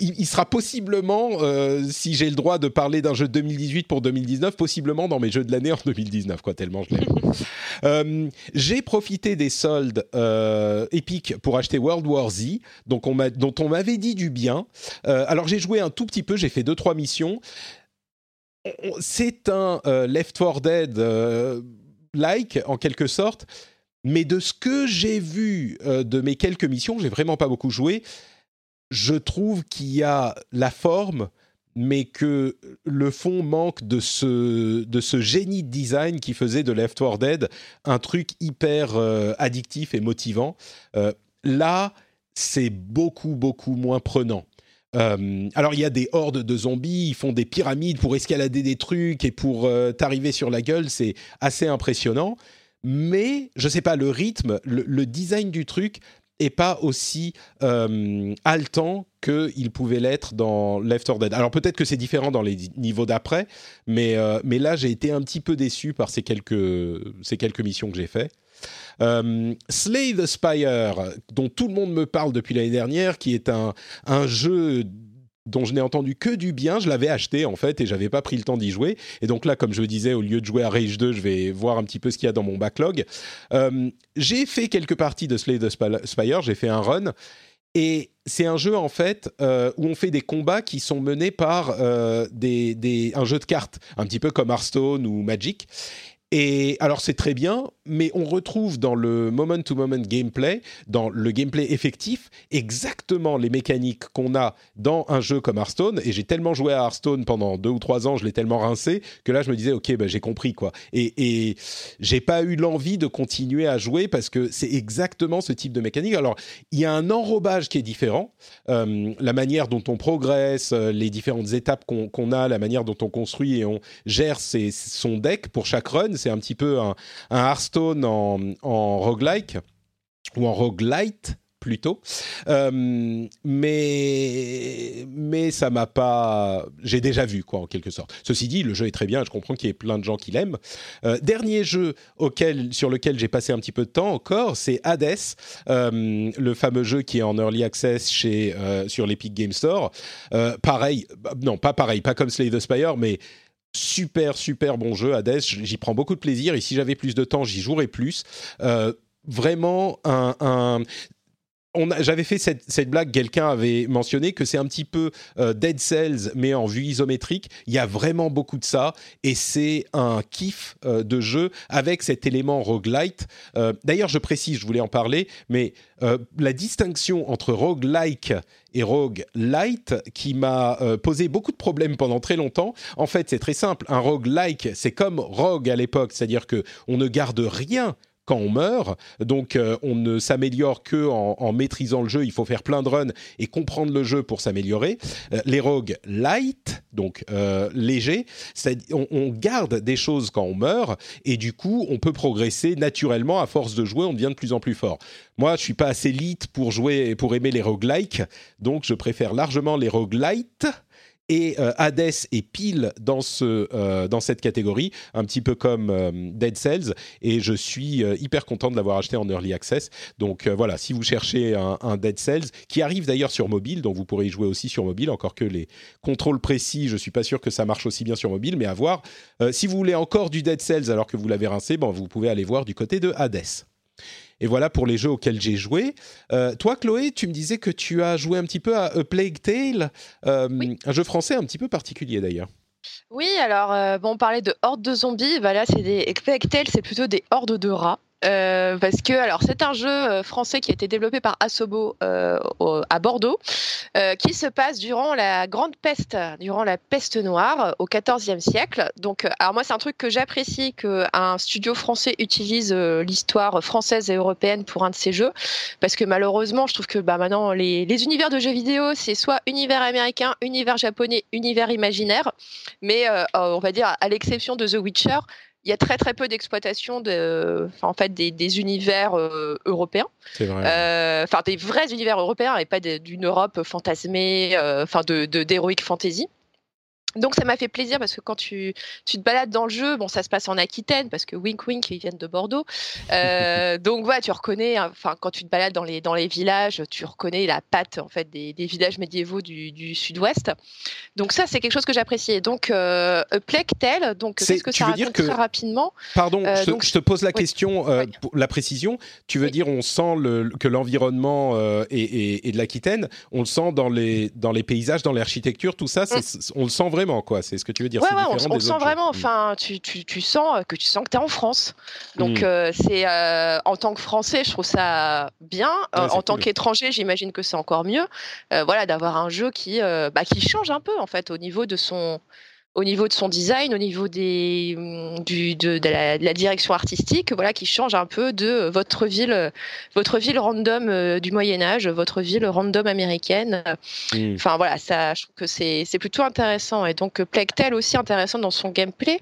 il sera possiblement, euh, si j'ai le droit de parler d'un jeu de 2018 pour 2019, possiblement dans mes jeux de l'année en 2019, quoi, tellement je l'aime. euh, j'ai profité des soldes euh, épiques pour acheter World War Z, donc on dont on m'avait dit du bien. Euh, alors j'ai joué un tout petit peu, j'ai fait deux trois missions. C'est un Left 4 Dead like en quelque sorte, mais de ce que j'ai vu de mes quelques missions, j'ai vraiment pas beaucoup joué je trouve qu'il y a la forme, mais que le fond manque de ce, de ce génie de design qui faisait de Left 4 Dead un truc hyper euh, addictif et motivant. Euh, là, c'est beaucoup, beaucoup moins prenant. Euh, alors il y a des hordes de zombies, ils font des pyramides pour escalader des trucs et pour t'arriver sur la gueule, c'est assez impressionnant. Mais je sais pas, le rythme, le design du truc et pas aussi euh, haletant qu'il pouvait l'être dans Left 4 Dead. Alors peut-être que c'est différent dans les niveaux d'après, mais, euh, mais là j'ai été un petit peu déçu par ces quelques, ces quelques missions que j'ai fait. Euh, Slay the Spire, dont tout le monde me parle depuis l'année dernière, qui est un, un jeu dont je n'ai entendu que du bien. Je l'avais acheté en fait et j'avais pas pris le temps d'y jouer. Et donc là, comme je le disais, au lieu de jouer à Rage 2, je vais voir un petit peu ce qu'il y a dans mon backlog. Euh, j'ai fait quelques parties de Slay the Spire, j'ai fait un run. Et c'est un jeu en fait euh, où on fait des combats qui sont menés par euh, des, un jeu de cartes, un petit peu comme Hearthstone ou Magic. Et alors c'est très bien, mais on retrouve dans le moment-to-moment gameplay, dans le gameplay effectif, exactement les mécaniques qu'on a dans un jeu comme Hearthstone. Et j'ai tellement joué à Hearthstone pendant deux ou trois ans, je l'ai tellement rincé que là je me disais ok, bah, j'ai compris quoi. Et, et j'ai pas eu l'envie de continuer à jouer parce que c'est exactement ce type de mécanique. Alors il y a un enrobage qui est différent, euh, la manière dont on progresse, euh, les différentes étapes qu'on a, la manière dont on construit et on gère son deck pour chaque run c'est un petit peu un, Hearthstone en, roguelike ou en roguelite plutôt. Euh, mais, mais ça m'a pas. J'ai déjà vu, quoi, en quelque sorte. Ceci dit, le jeu est très bien, je comprends qu'il y ait plein de gens qui l'aiment. Euh, dernier jeu auquel, sur lequel j'ai passé un petit peu de temps encore, c'est Hades, euh, le fameux jeu qui est en early access chez, sur l'Epic Game Store. pareil, non, pas pareil, pas comme Slay the Spire, mais super super bon jeu Hades. J'y prends beaucoup de plaisir et si j'avais plus de temps, j'y jouerais plus. vraiment un, j'avais fait cette, blague, quelqu'un avait mentionné que c'est un petit peu euh, Dead Cells, mais en vue isométrique. Il y a vraiment beaucoup de ça, et c'est un kiff euh, de jeu avec cet élément roguelite. Euh, d'ailleurs, je précise, je voulais en parler, mais la distinction entre roguelike et roguelite qui m'a posé beaucoup de problèmes pendant très longtemps. En fait, c'est très simple. Un roguelike, c'est comme rogue à l'époque, c'est-à-dire que on ne garde rien quand on meurt. Donc euh, on ne s'améliore que en, maîtrisant le jeu. Il faut faire plein de runs et comprendre le jeu pour s'améliorer. Euh, les rogues light, donc euh, légers, on, on, garde des choses quand on meurt et du coup on peut progresser naturellement à force de jouer. On devient de plus en plus fort. Moi, je suis pas assez lit pour jouer pour aimer les roguelikes, donc je préfère largement les roguelites et euh, Hades est pile dans, ce, euh, dans cette catégorie, un petit peu comme euh, Dead Cells, et je suis hyper content de l'avoir acheté en Early Access. Donc voilà, si vous cherchez un, Dead Cells, qui arrive d'ailleurs sur mobile, donc vous pourrez y jouer aussi sur mobile, encore que les contrôles précis, je ne suis pas sûr que ça marche aussi bien sur mobile, mais à voir. si vous voulez encore du Dead Cells alors que vous l'avez rincé, bon, vous pouvez aller voir du côté de Hades. Et voilà pour les jeux auxquels j'ai joué. Euh, toi, Chloé, tu me disais que tu as joué un petit peu à A Plague Tale, euh, un jeu français un petit peu particulier d'ailleurs. Oui, alors euh, bon, on parlait de hordes de zombies. Bah là, c'est des Plague Tale, c'est plutôt des hordes de rats. Euh, parce que alors c'est un jeu euh, français qui a été développé par Asobo euh, à Bordeaux, qui se passe durant la grande peste, durant la peste noire au XIVe siècle. Donc alors moi c'est un truc que j'apprécie qu'un studio français utilise l'histoire française et européenne pour un de ses jeux, parce que malheureusement je trouve que bah maintenant les univers de jeux vidéo c'est soit univers américain, univers japonais, univers imaginaire, mais on va dire à l'exception de The Witcher il y a très très peu d'exploitation de, en fait, des, univers euh, européens. Euh, enfin, des vrais univers européens et pas d'une Europe fantasmée, euh, enfin de d'heroic fantasy. Donc ça m'a fait plaisir parce que quand tu, tu, te balades dans le jeu, bon ça se passe en Aquitaine parce que wink wink ils viennent de Bordeaux. Euh, donc voilà, tu reconnais, enfin quand tu te balades dans les dans les villages, tu reconnais la patte en fait des, des villages médiévaux du, du sud-ouest. Donc ça c'est quelque chose que j'appréciais. Donc euh, Plectel, donc qu'est-ce que ça raconte très rapidement Pardon, euh, je, donc, je, te pose la question, euh, pour la précision. Tu veux dire on sent le, que l'environnement euh, est, de l'Aquitaine, on le sent dans les dans les paysages, dans l'architecture, tout ça, mm. on le sent vraiment quoi. C'est ce que tu veux dire. Ouais, on, sent vraiment. Enfin, tu, tu, tu, sens que tu sens que tu es en France. Donc, hmm. euh, c'est euh, en tant que Français, je trouve ça bien. Euh, en tant qu'étranger, j'imagine que c'est encore mieux. voilà, d'avoir un jeu qui, bah, qui change un peu en fait au niveau de son au niveau de son design, au niveau des, mm, du, de, la, direction artistique, voilà, qui change un peu de votre ville, votre ville random euh, du Moyen Âge, votre ville random américaine. Mm. Enfin voilà, ça, je trouve que c'est, plutôt intéressant. Et donc Plague Tale aussi intéressant dans son gameplay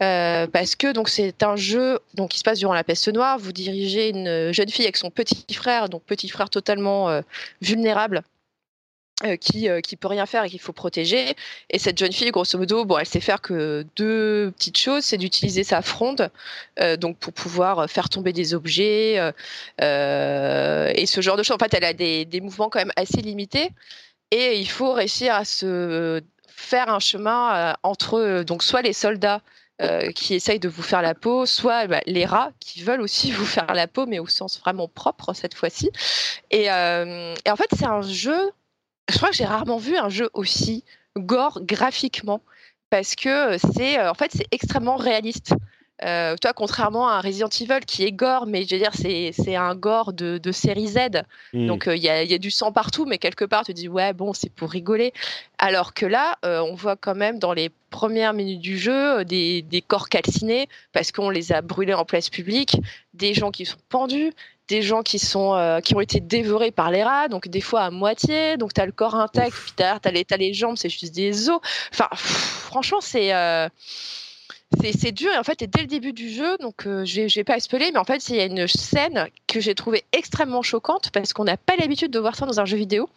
euh, parce que donc c'est un jeu donc qui se passe durant la peste noire. Vous dirigez une jeune fille avec son petit frère, donc petit frère totalement euh, vulnérable euh, qui, euh, qui peut rien faire et qu'il faut protéger. Et cette jeune fille, grosso modo, bon, elle sait faire que deux petites choses, c'est d'utiliser sa fronde, euh, donc pour pouvoir faire tomber des objets et ce genre de choses. En fait, elle a des, des, mouvements quand même assez limités et il faut réussir à se faire un chemin entre donc soit les soldats qui essayent de vous faire la peau, soit bah, les rats qui veulent aussi vous faire la peau, mais au sens vraiment propre cette fois-ci. Et, et en fait, c'est un jeu je crois que j'ai rarement vu un jeu aussi gore graphiquement parce que c'est en fait c'est extrêmement réaliste. Euh, toi, contrairement à un Resident Evil qui est gore, mais je veux dire, c'est un gore de, de série Z. Hmm. Donc, il y, a, y, a, du sang partout, mais quelque part, tu te dis, ouais, bon, c'est pour rigoler. Alors que là, euh, on voit quand même dans les premières minutes du jeu des, des corps calcinés parce qu'on les a brûlés en place publique, des gens qui sont pendus, des gens qui sont euh, qui ont été dévorés par les rats, donc des fois à moitié, donc tu as le corps intact, puis derrière tu as, les jambes, c'est juste des os. Enfin, franchement, euh, c'est c'est dur et en fait et dès le début du jeu donc euh, je vais pas spoiler mais en fait il y a une scène que j'ai trouvée extrêmement choquante parce qu'on n'a pas l'habitude de voir ça dans un jeu vidéo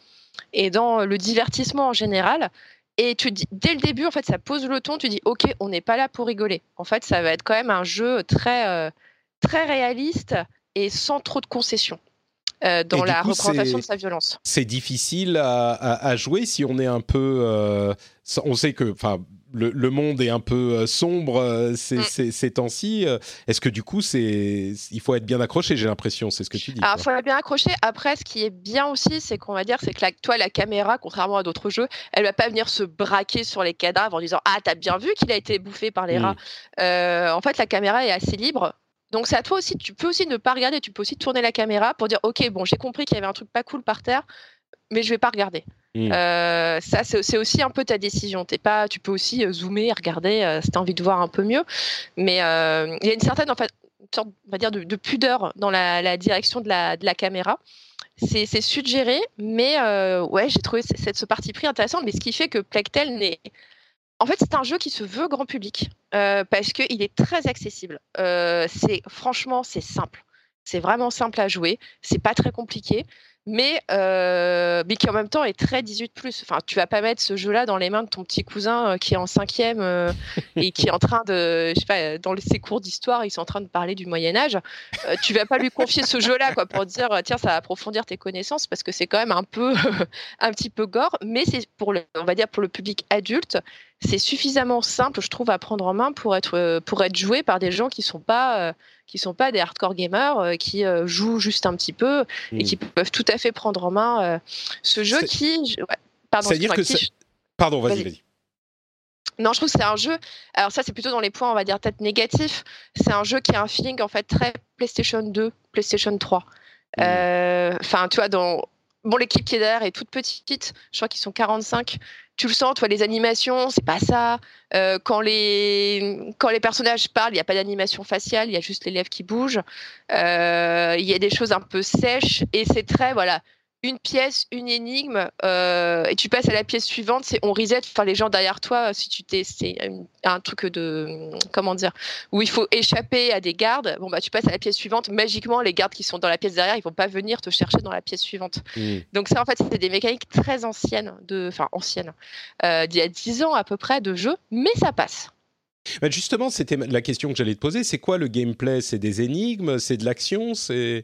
et dans le divertissement en général et tu dis dès le début en fait ça pose le ton tu dis ok on n'est pas là pour rigoler en fait ça va être quand même un jeu très très réaliste et sans trop de concessions. Euh, dans la représentation de sa violence. C'est difficile à, jouer si on est un peu. Euh, on sait que, enfin, le, monde est un peu sombre mm. ces, temps-ci. Est-ce que du coup, c'est il faut être bien accroché J'ai l'impression, c'est ce que tu dis. Alors, il faut être bien accroché. Après, ce qui est bien aussi, c'est qu'on va dire, c'est que la, toi, la caméra, contrairement à d'autres jeux, elle va pas venir se braquer sur les cadavres en disant ah t'as bien vu qu'il a été bouffé par les mm. rats. en fait, la caméra est assez libre. Donc c'est à toi aussi, tu peux aussi ne pas regarder, tu peux aussi tourner la caméra pour dire ok bon j'ai compris qu'il y avait un truc pas cool par terre, mais je vais pas regarder. Mmh. Euh, ça c'est aussi un peu ta décision. T'es pas, tu peux aussi euh, zoomer, regarder euh, si tu as envie de voir un peu mieux, mais il y a une certaine en fait sorte on va dire de, pudeur dans la, direction de la, de la caméra. C'est suggéré, mais ouais j'ai trouvé cette, ce parti pris intéressant. Mais ce qui fait que Plectel n'est en fait, c'est un jeu qui se veut grand public euh, parce qu'il est très accessible. Euh, c'est franchement, c'est simple. C'est vraiment simple à jouer. C'est pas très compliqué mais, euh, qui en même temps est très 18 plus. Enfin, tu vas pas mettre ce jeu-là dans les mains de ton petit cousin euh, qui est en cinquième et qui est en train de, je sais pas, dans ses cours d'histoire, ils sont en train de parler du Moyen Âge. Tu vas pas lui confier ce jeu-là, quoi, pour dire tiens, ça va approfondir tes connaissances parce que c'est quand même un peu, un petit peu gore, mais c'est pour le, on va dire pour le public adulte, c'est suffisamment simple, je trouve, à prendre en main pour être, pour être joué par des gens qui sont pas qui sont pas des hardcore gamers, euh, qui euh, jouent juste un petit peu et qui hmm. peuvent tout à fait prendre en main euh, ce jeu qui. pardon, C'est-à-dire que. Pardon, vas-y, vas-y. non, je trouve que c'est un jeu. Alors ça, c'est plutôt dans les points, on va dire peut-être négatifs. C'est un jeu qui a un feeling en fait très PlayStation 2, PlayStation 3. Hmm. Enfin, tu vois, dans bon, l'équipe qui est derrière est toute petite. Je crois qu'ils sont 45 tu le sens, toi, les animations, c'est pas ça. Euh, quand, les, quand les personnages parlent, il n'y a pas d'animation faciale, il y a juste les lèvres qui bougent. Euh, il y a des choses un peu sèches et c'est très, voilà, une pièce, une énigme, euh, et tu passes à la pièce suivante, c'est on reset, enfin les gens derrière toi, si tu t'es, c'est un truc de, comment dire, où il faut échapper à des gardes, bon bah tu passes à la pièce suivante, magiquement les gardes qui sont dans la pièce derrière, ils vont pas venir te chercher dans la pièce suivante. Hmm. Donc ça en fait c'était des mécaniques très anciennes, de, enfin anciennes, euh, d'il y a 10 ans à peu près de jeu, mais ça passe. Justement, c'était la question que j'allais te poser. C'est quoi le gameplay? C'est des énigmes? C'est de l'action? C'est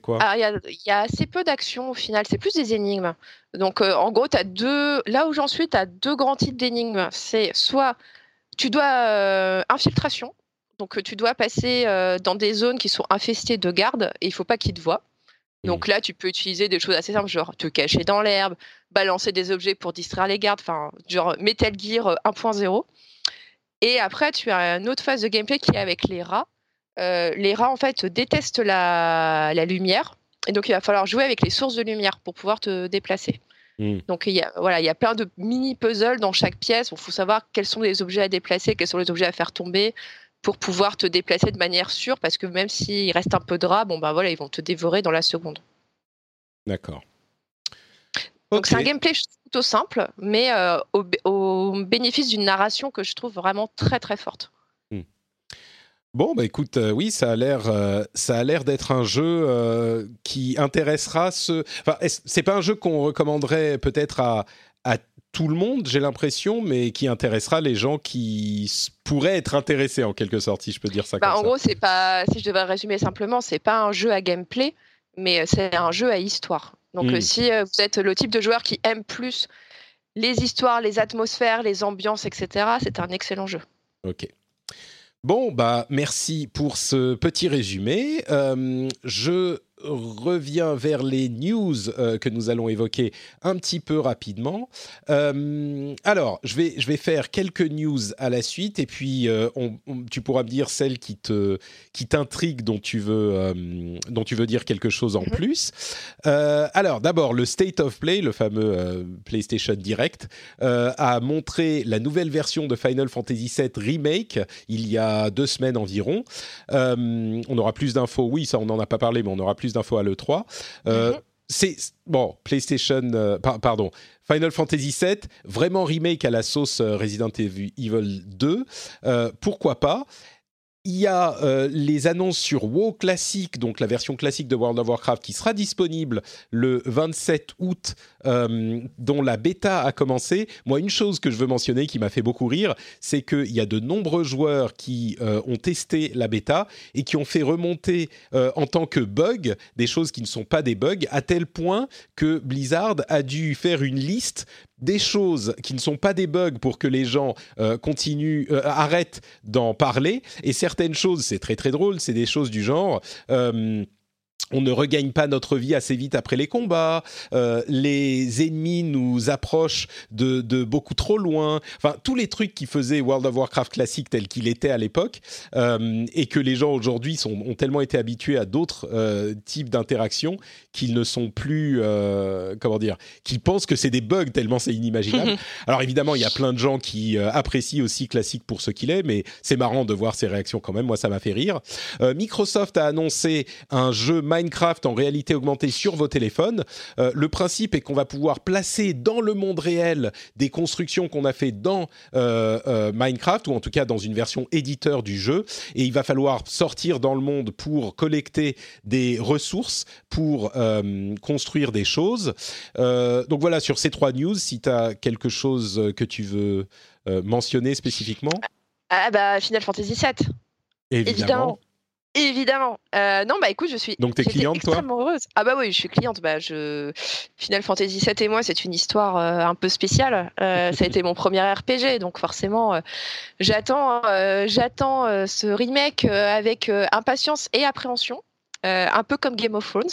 quoi? Il y, a assez peu d'action au final. C'est plus des énigmes. Donc, euh, en gros, as deux... là où j'en suis, tu as deux grands types d'énigmes. C'est soit tu dois euh, infiltration. Donc, tu dois passer euh, dans des zones qui sont infestées de gardes et il faut pas qu'ils te voient. Donc mmh. là, tu peux utiliser des choses assez simples, genre te cacher dans l'herbe, balancer des objets pour distraire les gardes, enfin, genre Metal Gear 1.0. Et après, tu as une autre phase de gameplay qui est avec les rats. Euh, les rats, en fait, détestent la, lumière. Et donc, il va falloir jouer avec les sources de lumière pour pouvoir te déplacer. Hmm. Donc, il y, a, voilà, il y a plein de mini-puzzles dans chaque pièce. Il faut savoir quels sont les objets à déplacer, quels sont les objets à faire tomber pour pouvoir te déplacer de manière sûre. Parce que même s'il reste un peu de rats, bon, ben voilà, ils vont te dévorer dans la seconde. D'accord. Donc c'est un gameplay plutôt simple, mais euh, au, bénéfice d'une narration que je trouve vraiment très très forte. Hmm. Bon, bah écoute, euh, oui, ça a l'air, euh, ça a l'air d'être un jeu qui intéressera ce. Enfin, c'est pas un jeu qu'on recommanderait peut-être à, à tout le monde, j'ai l'impression, mais qui intéressera les gens qui pourraient être intéressés en quelque sorte, si je peux dire ça. Bah, en gros, c'est pas, si je devais résumer simplement, c'est pas un jeu à gameplay, mais c'est un jeu à histoire. Donc euh, hmm. si euh, vous êtes le type de joueur qui aime plus les histoires, les atmosphères, les ambiances, etc., c'est un excellent jeu. Ok. Bon, bah merci pour ce petit résumé. Euh, je revient vers les news euh, que nous allons évoquer un petit peu rapidement. Euh, alors, je vais, je vais faire quelques news à la suite et puis euh, tu pourras me dire celle qui te qui t'intrigue dont tu veux dont tu veux dire quelque chose en mhm. plus. alors, d'abord le State of Play, le fameux PlayStation Direct, a montré la nouvelle version de Final Fantasy VII Remake il y a deux semaines environ. on aura plus d'infos. Oui, ça on n'en a pas parlé, mais on aura plus d'infos à l'E3. Euh, mhm. C'est bon, PlayStation, euh, pardon, Final Fantasy VII, vraiment remake à la sauce euh, Resident Evil 2. pourquoi pas? Il y a euh, les annonces sur WoW Classic, donc la version classique de World of Warcraft, qui sera disponible le 27 août, euh, dont la bêta a commencé. Moi, une chose que je veux mentionner qui m'a fait beaucoup rire, c'est qu'il y a de nombreux joueurs qui euh, ont testé la bêta et qui ont fait remonter en tant que bug des choses qui ne sont pas des bugs, à tel point que Blizzard a dû faire une liste des choses qui ne sont pas des bugs pour que les gens continuent, arrêtent d'en parler, et certaines choses, c'est très très drôle, c'est des choses du genre on ne regagne pas notre vie assez vite après les combats, euh, les ennemis nous approchent de, beaucoup trop loin, enfin tous les trucs qui faisaient World of Warcraft classique tel qu'il était à l'époque, euh, et que les gens aujourd'hui ont tellement été habitués à d'autres euh, types d'interactions qu'ils ne sont plus, comment dire, qu'ils pensent que c'est des bugs tellement c'est inimaginable. Alors évidemment, il y a plein de gens qui apprécient aussi classique pour ce qu'il est, mais c'est marrant de voir ces réactions quand même, moi ça m'a fait rire. Microsoft a annoncé un jeu Minecraft en réalité augmentée sur vos téléphones. Euh, le principe est qu'on va pouvoir placer dans le monde réel des constructions qu'on a fait dans euh, euh, Minecraft ou en tout cas dans une version éditeur du jeu et il va falloir sortir dans le monde pour collecter des ressources pour construire des choses. donc voilà sur ces trois news si tu as quelque chose que tu veux mentionner spécifiquement. Ah bah Final Fantasy VII. Évidemment. Évidemment. Euh, non, bah écoute, je suis. Donc t'es cliente, toi heureuse. Ah bah oui, je suis cliente. Bah je Final Fantasy VII et moi, c'est une histoire euh, un peu spéciale. Euh, ça a été mon premier RPG, donc forcément, j'attends, j'attends ce remake avec impatience et appréhension. Euh, un peu comme Game of Thrones.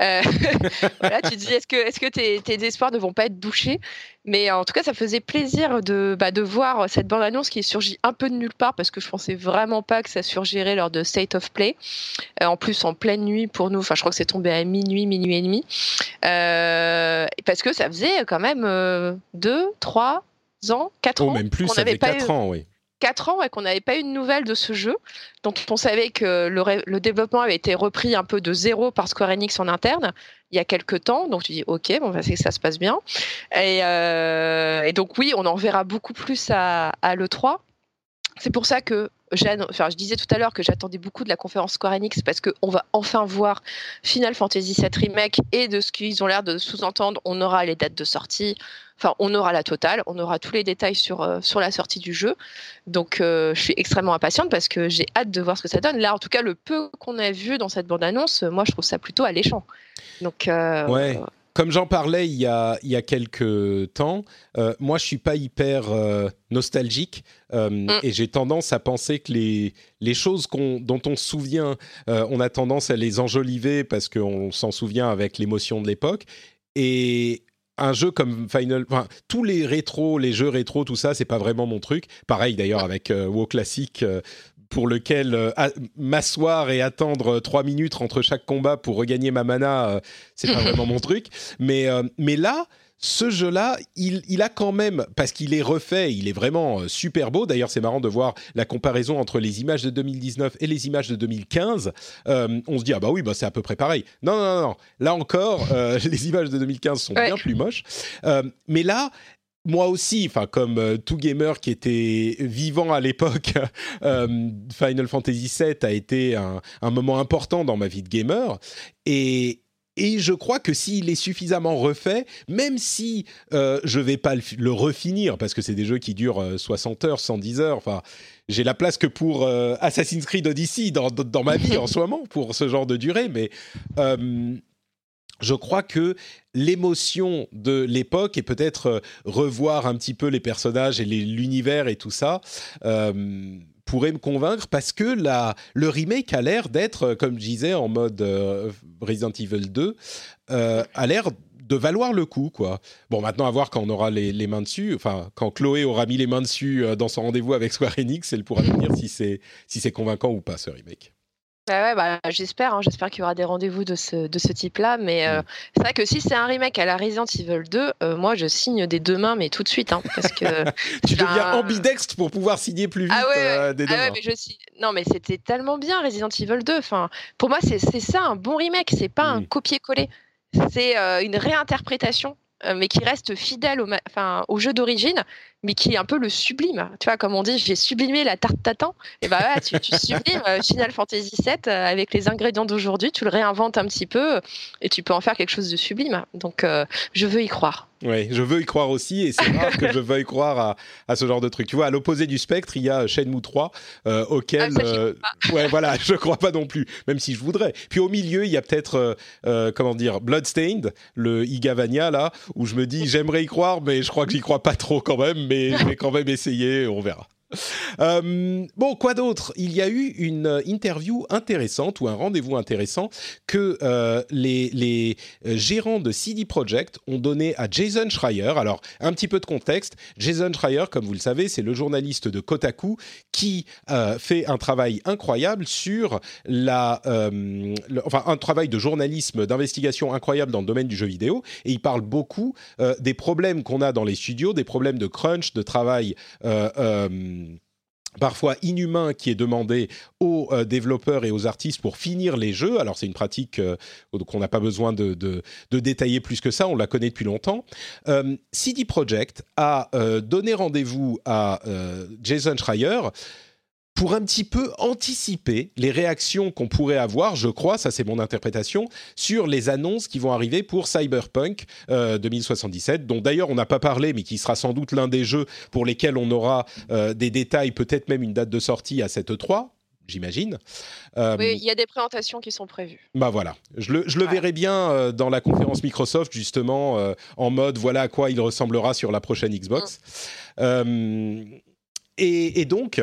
Euh, voilà, tu te dis, est-ce que, est-ce que tes, tes, espoirs ne vont pas être douchés? Mais en tout cas, ça faisait plaisir de, bah, de voir cette bande-annonce qui est surgit un peu de nulle part parce que je pensais vraiment pas que ça surgirait lors de State of Play. Euh, en plus, en pleine nuit pour nous. Enfin, je crois que c'est tombé à minuit, minuit et demi. parce que ça faisait quand même deux, trois ans, quatre oh, ans. même plus, ça fait quatre ans, oui. 4 ans et qu'on n'avait pas eu de nouvelles de ce jeu. Donc on savait que le, développement avait été repris un peu de zéro par Square Enix en interne il y a quelques temps. Donc tu dis ok, bon, bah, c'est que ça se passe bien. Euh, et, donc oui, on en verra beaucoup plus à, l'E3. C'est pour ça que enfin, je disais tout à l'heure que j'attendais beaucoup de la conférence Square Enix parce qu'on va enfin voir Final Fantasy VII Remake et de ce qu'ils ont l'air de sous-entendre, on aura les dates de sortie, Enfin, on aura la totale, on aura tous les détails sur, euh, sur la sortie du jeu. Donc, euh, je suis extrêmement impatiente parce que j'ai hâte de voir ce que ça donne. Là, en tout cas, le peu qu'on a vu dans cette bande-annonce, moi, je trouve ça plutôt alléchant. Donc, euh, ouais. Comme j'en parlais il y a, il y a quelques temps, moi je suis pas hyper nostalgique mm. et j'ai tendance à penser que les, les choses dont on se souvient, on a tendance à les enjoliver parce qu'on s'en souvient avec l'émotion de l'époque. Et un jeu comme Final, enfin, tous les rétros, les jeux rétro, tout ça, c'est pas vraiment mon truc. Pareil d'ailleurs avec euh, WoW classique. Euh, pour lequel euh, m'asseoir et attendre trois minutes entre chaque combat pour regagner ma mana, c'est pas vraiment mon truc. Mais, mais là, ce jeu-là, il, a quand même, parce qu'il est refait, il est vraiment euh, super beau. D'ailleurs, c'est marrant de voir la comparaison entre les images de 2019 et les images de 2015. Euh, on se dit, ah bah oui, bah c'est à peu près pareil. Non, non, non, Là encore, euh, les images de 2015 sont bien plus moches. mais là, moi aussi, enfin comme tout gamer qui était vivant à l'époque, Final Fantasy VII a été un, un, moment important dans ma vie de gamer. Et, et je crois que s'il est suffisamment refait, même si euh, je vais pas le, refinir, parce que c'est des jeux qui durent 60 euh, heures, 110 heures, enfin, j'ai la place que pour euh, Assassin's Creed Odyssey dans, dans, ma vie en ce moment, pour ce genre de durée, mais euh, je crois que l'émotion de l'époque et peut-être revoir un petit peu les personnages et l'univers et tout ça pourrait me convaincre parce que la, le remake a l'air d'être, euh, comme je disais, en mode euh, Resident Evil 2, euh, a l'air de valoir le coup, quoi. Bon, maintenant, à voir quand on aura les, les, mains dessus, enfin, quand Chloé aura mis les mains dessus dans son rendez-vous avec Square Enix, elle pourra nous dire si c'est si convaincant ou pas, ce remake. Bah ouais, bah, j'espère, hein, j'espère qu'il y aura des rendez-vous de ce, de ce type-là, mais euh, mm. c'est vrai que si c'est un remake à la Resident Evil 2, euh, moi je signe des deux mains, mais tout de suite, hein, parce que tu deviens ambidextre pour pouvoir signer plus vite ah ouais, euh, des deux ah ouais, mais je Non, mais c'était tellement bien Resident Evil 2. Enfin, pour moi, c'est ça un bon remake, c'est pas un copier-coller, c'est une réinterprétation, mais qui reste fidèle au, enfin, au jeu d'origine, mais qui est un peu le sublime. Tu vois, comme on dit, j'ai sublimé la tarte tatin. Et ben bah, tu, tu sublimes Final Fantasy VII avec les ingrédients d'aujourd'hui, tu le réinventes un petit peu et tu peux en faire quelque chose de sublime. Donc, je veux y croire. Oui, je veux y croire aussi, et c'est rare que je veuille croire à, à, ce genre de truc. Tu vois, à l'opposé du spectre, il y a Shenmue 3, euh, auquel, ah, euh, ouais, voilà, je crois pas non plus, même si je voudrais. Puis au milieu, il y a peut-être, euh, euh comment dire, Bloodstained, le Igavania là, où je me dis, j'aimerais y croire, mais je crois que j'y crois pas trop quand même, mais je vais quand même essayer, on verra. Euh, bon, quoi d'autre? Il y a eu une interview intéressante ou un rendez-vous intéressant que euh, les, euh, gérants de CD Projekt ont donné à Jason Schreier. Alors, un petit peu de contexte. Jason Schreier, comme vous le savez, c'est le journaliste de Kotaku qui euh, fait un travail incroyable sur la, euh, enfin, un travail de journalisme, d'investigation incroyable dans le domaine du jeu vidéo. Et il parle beaucoup des problèmes qu'on a dans les studios, des problèmes de crunch, de travail parfois inhumain qui est demandé aux euh, développeurs et aux artistes pour finir les jeux. Alors c'est une pratique euh, qu'on n'a pas besoin de, détailler plus que ça, on la connaît depuis longtemps. Euh, CD Projekt a donné rendez-vous à Jason Schreier pour un petit peu anticiper les réactions qu'on pourrait avoir, je crois, ça c'est mon interprétation, sur les annonces qui vont arriver pour Cyberpunk 2077, euh, dont d'ailleurs on n'a pas parlé, mais qui sera sans doute l'un des jeux pour lesquels on aura euh, des détails, peut-être même une date de sortie à cette E3 j'imagine. Euh, oui, il y a des présentations qui sont prévues. Bah voilà, je le, je le verrai bien dans la conférence Microsoft, justement, en mode voilà à quoi il ressemblera sur la prochaine Xbox. Mm. Et, et, donc,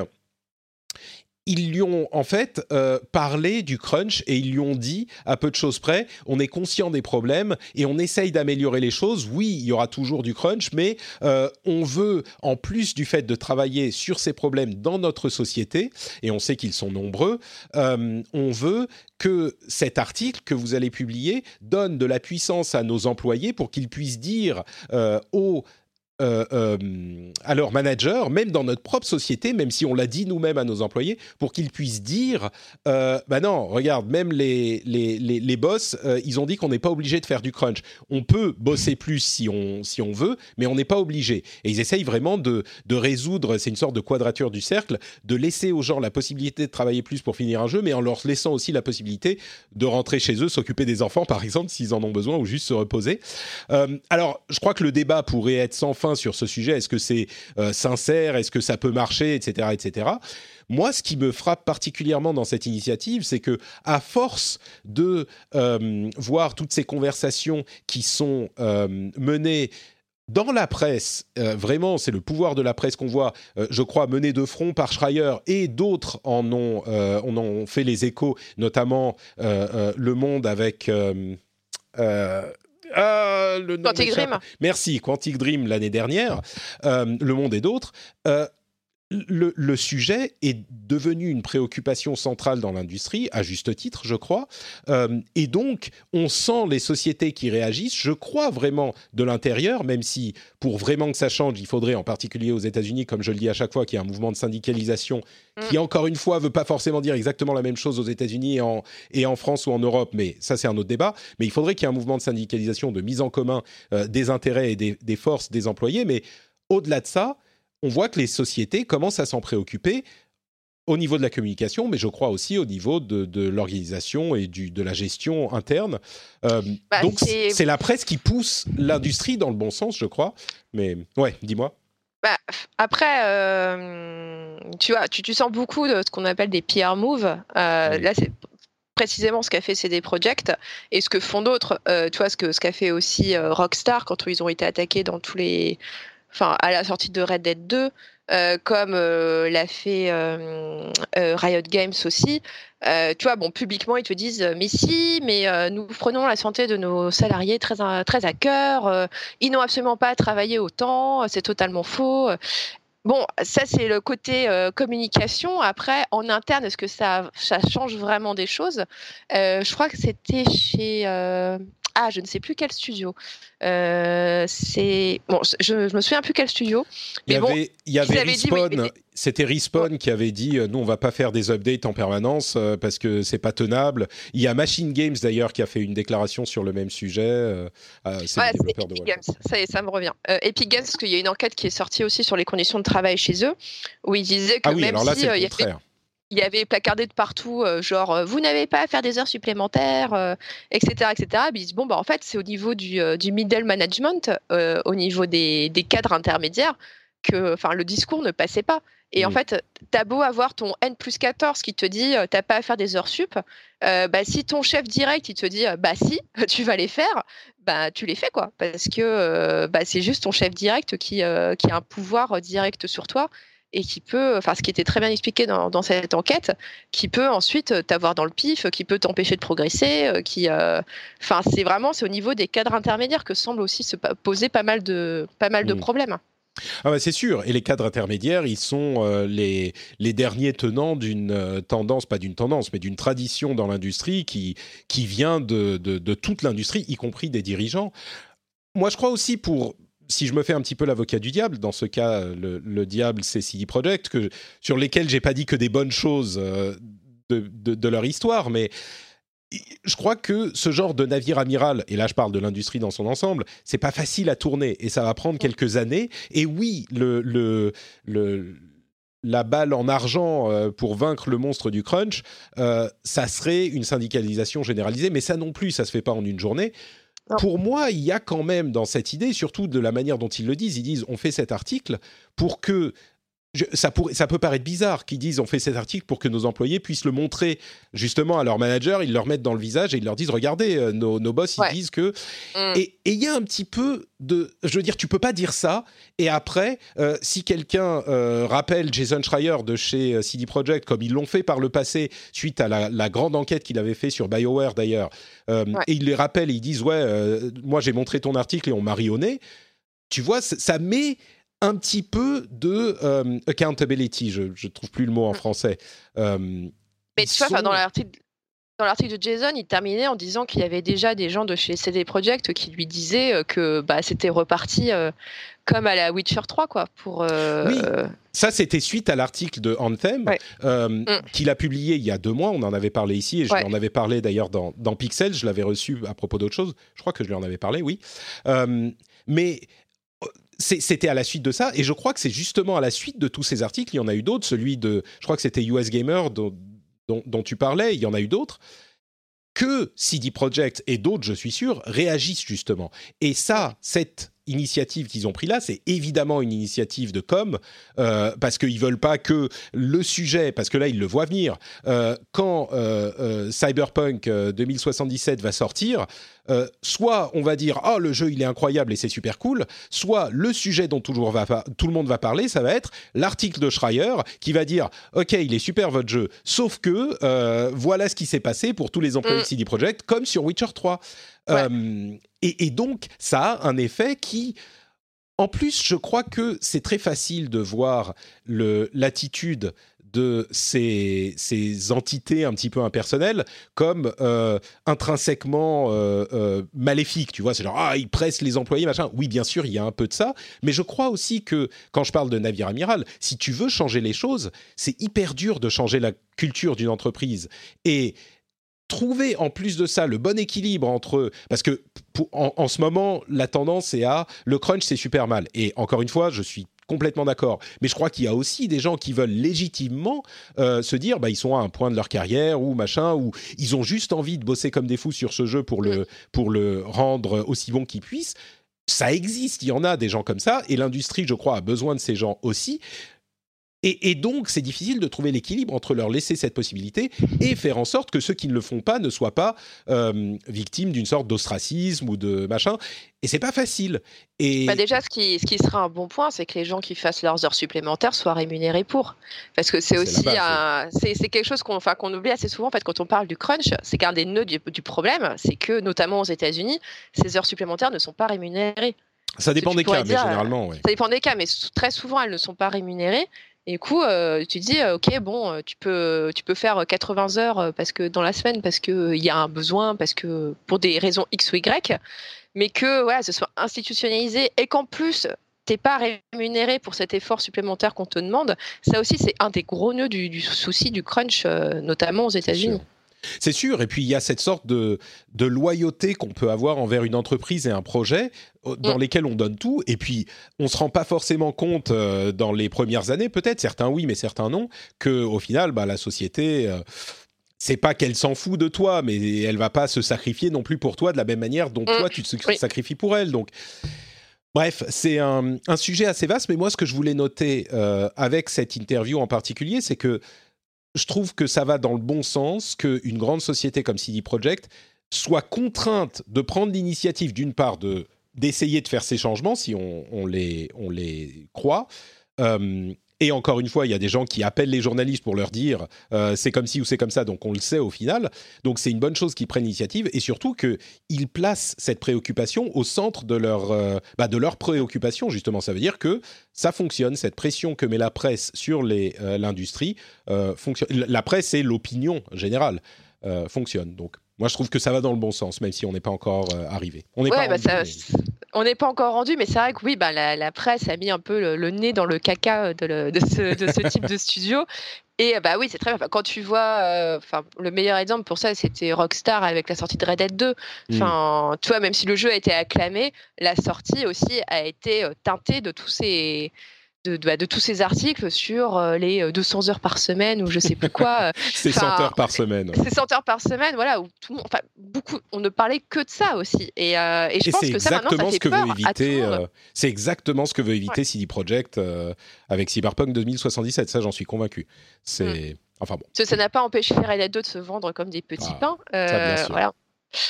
ils lui ont en fait euh, parlé du crunch et ils lui ont dit à peu de choses près, on est conscient des problèmes et on essaye d'améliorer les choses. Oui, il y aura toujours du crunch, mais euh, on veut, en plus du fait de travailler sur ces problèmes dans notre société, et on sait qu'ils sont nombreux, euh, on veut que cet article que vous allez publier donne de la puissance à nos employés pour qu'ils puissent dire aux euh, euh, à leurs managers, même dans notre propre société, même si on l'a dit nous-mêmes à nos employés, pour qu'ils puissent dire, euh, bah non, regarde, même les, les, les, les boss, euh, ils ont dit qu'on n'est pas obligé de faire du crunch. On peut bosser plus si on, si on veut, mais on n'est pas obligé. Et ils essayent vraiment de, de résoudre, c'est une sorte de quadrature du cercle, de laisser aux gens la possibilité de travailler plus pour finir un jeu, mais en leur laissant aussi la possibilité de rentrer chez eux, s'occuper des enfants, par exemple, s'ils en ont besoin, ou juste se reposer. alors, je crois que le débat pourrait être sans fin sur ce sujet. Est-ce que c'est euh, sincère? Est-ce que ça peut marcher? Etc. Etc. Moi, ce qui me frappe particulièrement dans cette initiative, c'est que à force de euh, voir toutes ces conversations qui sont euh, menées dans la presse, vraiment, c'est le pouvoir de la presse qu'on voit, je crois, mené de front par Schreier et d'autres en ont, en ont fait les échos, notamment Le Monde avec euh, le Quantic Dream. Merci, Quantic Dream l'année dernière, euh, Le Monde et d'autres. Euh, le, sujet est devenu une préoccupation centrale dans l'industrie, à juste titre, je crois. Euh, et donc, on sent les sociétés qui réagissent, je crois vraiment, de l'intérieur, même si pour vraiment que ça change, il faudrait, en particulier aux États-Unis, comme je le dis à chaque fois, qu'il y a un mouvement de syndicalisation mm. qui, encore une fois, veut pas forcément dire exactement la même chose aux États-Unis et en, et en France ou en Europe, mais ça, c'est un autre débat. Mais il faudrait qu'il y ait un mouvement de syndicalisation, de mise en commun euh, des intérêts et des, des forces des employés. Mais au-delà de ça, on voit que les sociétés commencent à s'en préoccuper au niveau de la communication, mais je crois aussi au niveau de, l'organisation et du, de la gestion interne. Euh, bah, donc c'est la presse qui pousse l'industrie dans le bon sens, je crois. Mais ouais, dis-moi. Bah, après, euh, tu, vois, tu, sens beaucoup de ce qu'on appelle des PR moves. Euh, là, c'est précisément ce qu'a fait CD Projekt et ce que font d'autres. tu vois, ce qu'a ce qu'a fait aussi Rockstar quand ils ont été attaqués dans tous les enfin à la sortie de Red Dead 2, euh, comme euh, l'a fait euh, Riot Games aussi. tu vois, bon, publiquement, ils te disent, mais si, mais nous prenons la santé de nos salariés très, très à cœur. ils n'ont absolument pas travaillé autant. C'est totalement faux. Bon, ça c'est le côté communication. Après, en interne, est-ce que ça, ça change vraiment des choses? Je crois que c'était chez ah, je ne sais plus quel studio. c'est bon, je, ne me souviens plus quel studio. Mais il y avait, il y avait Respawn, c'était Respawn qui avait dit nous on va pas faire des updates en permanence parce que c'est pas tenable. Il y a Machine Games d'ailleurs qui a fait une déclaration sur le même sujet. c'est ouais, Epic Games. Ça, ça me revient. Epic Games, parce qu'il y a une enquête qui est sortie aussi sur les conditions de travail chez eux, où ils disaient que ah oui, même alors là, si il y avait il y avait placardé de partout, euh, genre euh, vous n'avez pas à faire des heures supplémentaires, etc., euh, etc. Et ils disent bon bah en fait c'est au niveau du, du middle management, au niveau des, des, cadres intermédiaires que, enfin le discours ne passait pas. Et en fait, t'as beau avoir ton N plus 14 qui te dit t'as pas à faire des heures sup, bah si ton chef direct il te dit bah si tu vas les faire, bah tu les fais quoi, parce que bah c'est juste ton chef direct qui, qui a un pouvoir direct sur toi et qui peut, enfin ce qui était très bien expliqué dans, dans cette enquête, qui peut ensuite t'avoir dans le pif, qui peut t'empêcher de progresser, euh, qui, euh, enfin c'est vraiment c'est au niveau des cadres intermédiaires que semble aussi se poser pas mal de pas mal de mmh. problèmes. Ah bah c'est sûr, et les cadres intermédiaires, ils sont euh, les, les derniers tenants d'une tendance, pas d'une tendance, mais d'une tradition dans l'industrie qui, qui vient de, de, de toute l'industrie, y compris des dirigeants. Moi, je crois aussi pour si je me fais un petit peu l'avocat du diable, dans ce cas, le, diable, c'est CD Projekt, que, sur lesquels j'ai pas dit que des bonnes choses euh, de, leur histoire, mais je crois que ce genre de navire amiral, et là je parle de l'industrie dans son ensemble, c'est pas facile à tourner et ça va prendre quelques années. Et oui, le, le, le la balle en argent euh, pour vaincre le monstre du crunch, euh, ça serait une syndicalisation généralisée, mais ça non plus, ça se fait pas en une journée. Pour moi, il y a quand même dans cette idée, surtout de la manière dont ils le disent, ils disent on fait cet article pour que ça, ça, peut paraître bizarre qu'ils disent on fait cet article pour que nos employés puissent le montrer justement à leur manager, ils leur mettent dans le visage et ils leur disent regardez, euh, nos, nos, boss ils disent que. Mm. Et il y a un petit peu de. Je veux dire, tu peux pas dire ça et après, euh, si quelqu'un euh, rappelle Jason Schreier de chez CD Projekt, comme ils l'ont fait par le passé suite à la, grande enquête qu'il avait fait sur BioWare d'ailleurs, et ils les rappellent et ils disent ouais, moi j'ai montré ton article et on m'a rionné. Tu vois, ça met un petit peu de euh, accountability. Je ne trouve plus le mot en mm. français. Euh, mais tu vois, dans l'article. Dans l'article de Jason, il terminait en disant qu'il y avait déjà des gens de chez CD Projekt qui lui disaient euh, que bah, c'était reparti comme à la Witcher 3, quoi. Pour, Oui, ça c'était suite à l'article de Anthem mm. qu'il a publié il y a deux mois. On en avait parlé ici et je lui en avais parlé d'ailleurs dans, dans Pixel. Je l'avais reçu à propos d'autre chose. Je crois que je lui en avais parlé, oui. mais c'était à la suite de ça, et je crois que c'est justement à la suite de tous ces articles, il y en a eu d'autres, celui de, je crois que c'était US Gamer dont, tu parlais, il y en a eu d'autres, que CD Projekt et d'autres, je suis sûr, réagissent justement. Et ça, cette initiative qu'ils ont pris là, c'est évidemment une initiative de com, euh, parce qu'ils veulent pas que le sujet, parce que là ils le voient venir, euh, quand euh, Cyberpunk 2077 va sortir, soit on va dire ah le jeu il est incroyable et c'est super cool, soit le sujet dont tout le monde va parler, ça va être l'article de Schreier qui va dire ok il est super votre jeu, sauf que voilà ce qui s'est passé pour tous les employés de mm. CD Projekt comme sur Witcher 3. Et, donc, ça a un effet qui, en plus, je crois que c'est très facile de voir l'attitude de ces, ces, entités un petit peu impersonnelles comme euh, intrinsèquement euh, euh, maléfiques. Tu vois, c'est genre, ah, ils pressent les employés, machin. Oui, bien sûr, il y a un peu de ça. Mais je crois aussi que, quand je parle de navire amiral, si tu veux changer les choses, c'est hyper dur de changer la culture d'une entreprise. Et trouver en plus de ça le bon équilibre entre parce que en, ce moment la tendance est à le crunch c'est super mal et encore une fois je suis complètement d'accord. Mais je crois qu'il y a aussi des gens qui veulent légitimement euh, se dire bah ils sont à un point de leur carrière ou machin ou ils ont juste envie de bosser comme des fous sur ce jeu pour le pour le rendre aussi bon qu'ils puissent. Ça existe, il y en a des gens comme ça, et l'industrie, je crois, a besoin de ces gens aussi. Et, donc, c'est difficile de trouver l'équilibre entre leur laisser cette possibilité et faire en sorte que ceux qui ne le font pas ne soient pas euh, victimes d'une sorte d'ostracisme ou de machin. Et c'est pas facile. Et bah déjà, ce qui, ce qui sera un bon point, c'est que les gens qui fassent leurs heures supplémentaires soient rémunérés pour. Parce que c'est aussi c'est quelque chose qu'on enfin, qu'on oublie assez souvent en fait, quand on parle du crunch. C'est qu'un des nœuds du, du problème, c'est que notamment aux États-Unis, ces heures supplémentaires ne sont pas rémunérées. Ça dépend des cas, mais généralement. Ça dépend des cas, mais très souvent, elles ne sont pas rémunérées. Et du coup, tu dis, ok, bon, tu peux, tu peux faire 80 heures parce que dans la semaine, parce qu'il y a un besoin, parce que pour des raisons X ou Y, mais que voilà, ce soit institutionnalisé et qu'en plus, t'es pas rémunéré pour cet effort supplémentaire qu'on te demande. Ça aussi, c'est un des gros nœuds du, souci du crunch, notamment aux États-Unis. C'est sûr, et puis il y a cette sorte de, de loyauté qu'on peut avoir envers une entreprise et un projet euh, dans mm. lesquels on donne tout, et puis on se rend pas forcément compte euh, dans les premières années, peut-être certains oui, mais certains non, que au final, bah, la société. Euh, c'est pas qu'elle s'en fout de toi, mais elle va pas se sacrifier non plus pour toi de la même manière dont mm. toi tu te sacrifies pour elle. Donc, bref, c'est un, sujet assez vaste. Mais moi, ce que je voulais noter avec cette interview en particulier, c'est que je trouve que ça va dans le bon sens qu'une grande société comme CD Projekt soit contrainte de prendre l'initiative, d'une part, de d'essayer de faire ces changements, si on, les, on les croit, euh, et encore une fois, il y a des gens qui appellent les journalistes pour leur dire euh, c'est comme ci ou c'est comme ça, donc on le sait au final. Donc c'est une bonne chose qu'ils prennent l'initiative et surtout qu'ils placent cette préoccupation au centre de leur, euh, bah, de leur préoccupation, justement. Ça veut dire que ça fonctionne, cette pression que met la presse sur euh, l'industrie fonctionne. La presse et l'opinion générale fonctionnent. Donc moi, je trouve que ça va dans le bon sens, même si on n'est pas encore arrivé. On n'est pas bah, on n'est pas encore rendu, mais c'est vrai que oui, bah, la, presse a mis un peu le, nez dans le caca de, ce, type de studio. Et bah oui, c'est très bien. Quand tu vois, euh, enfin, le meilleur exemple pour ça, c'était Rockstar avec la sortie de Red Dead 2. Mm. Enfin, tu vois, même si le jeu a été acclamé, la sortie aussi a été euh, teintée de tous ces de, bah, de, tous ces articles sur euh, les 200 euh, heures par semaine ou je sais plus quoi. Euh, c'est 100 heures par semaine. C'est 100 heures par semaine, voilà, où tout enfin, beaucoup, on ne parlait que de ça aussi. Et, et je pense que ça, maintenant, ça fait ce que veut éviter, C'est exactement ce que veut éviter CD Projekt avec Cyberpunk 2077, ça j'en suis convaincu. C'est... Mm. Enfin bon. Ça n'a pas empêché Red Dead 2 de se vendre comme des petits ah, pains. voilà.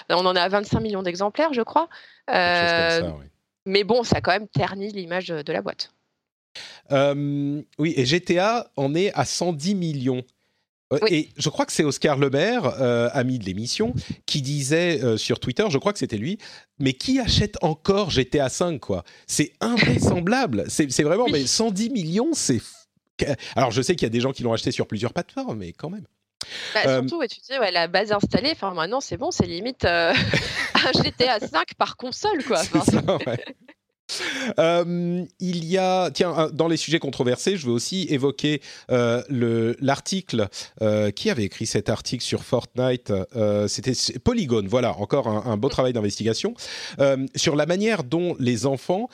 On en à 25 millions d'exemplaires, je crois. Ça, oui. Mais bon, ça a quand même terni l'image de la boîte. Euh, oui, et GTA en est à 110 millions. Euh, et je crois que c'est Oscar Lebert, euh, ami de l'émission, qui disait sur Twitter, je crois que c'était lui, mais qui achète encore GTA 5 quoi? C'est invraisemblable. c'est vraiment, mais 110 millions, c'est. Alors je sais qu'il y a des gens qui l'ont acheté sur plusieurs plateformes, mais quand même. Bah, surtout, tu dis, ouais, la base installée, enfin maintenant c'est bon, c'est limite un GTA 5 par console quoi. Euh, il y a, tiens, dans les sujets controversés, je veux aussi évoquer euh, l'article euh, qui avait écrit cet article sur Fortnite. Euh, C'était Polygon, voilà, encore un, un beau travail d'investigation sur la manière dont les enfants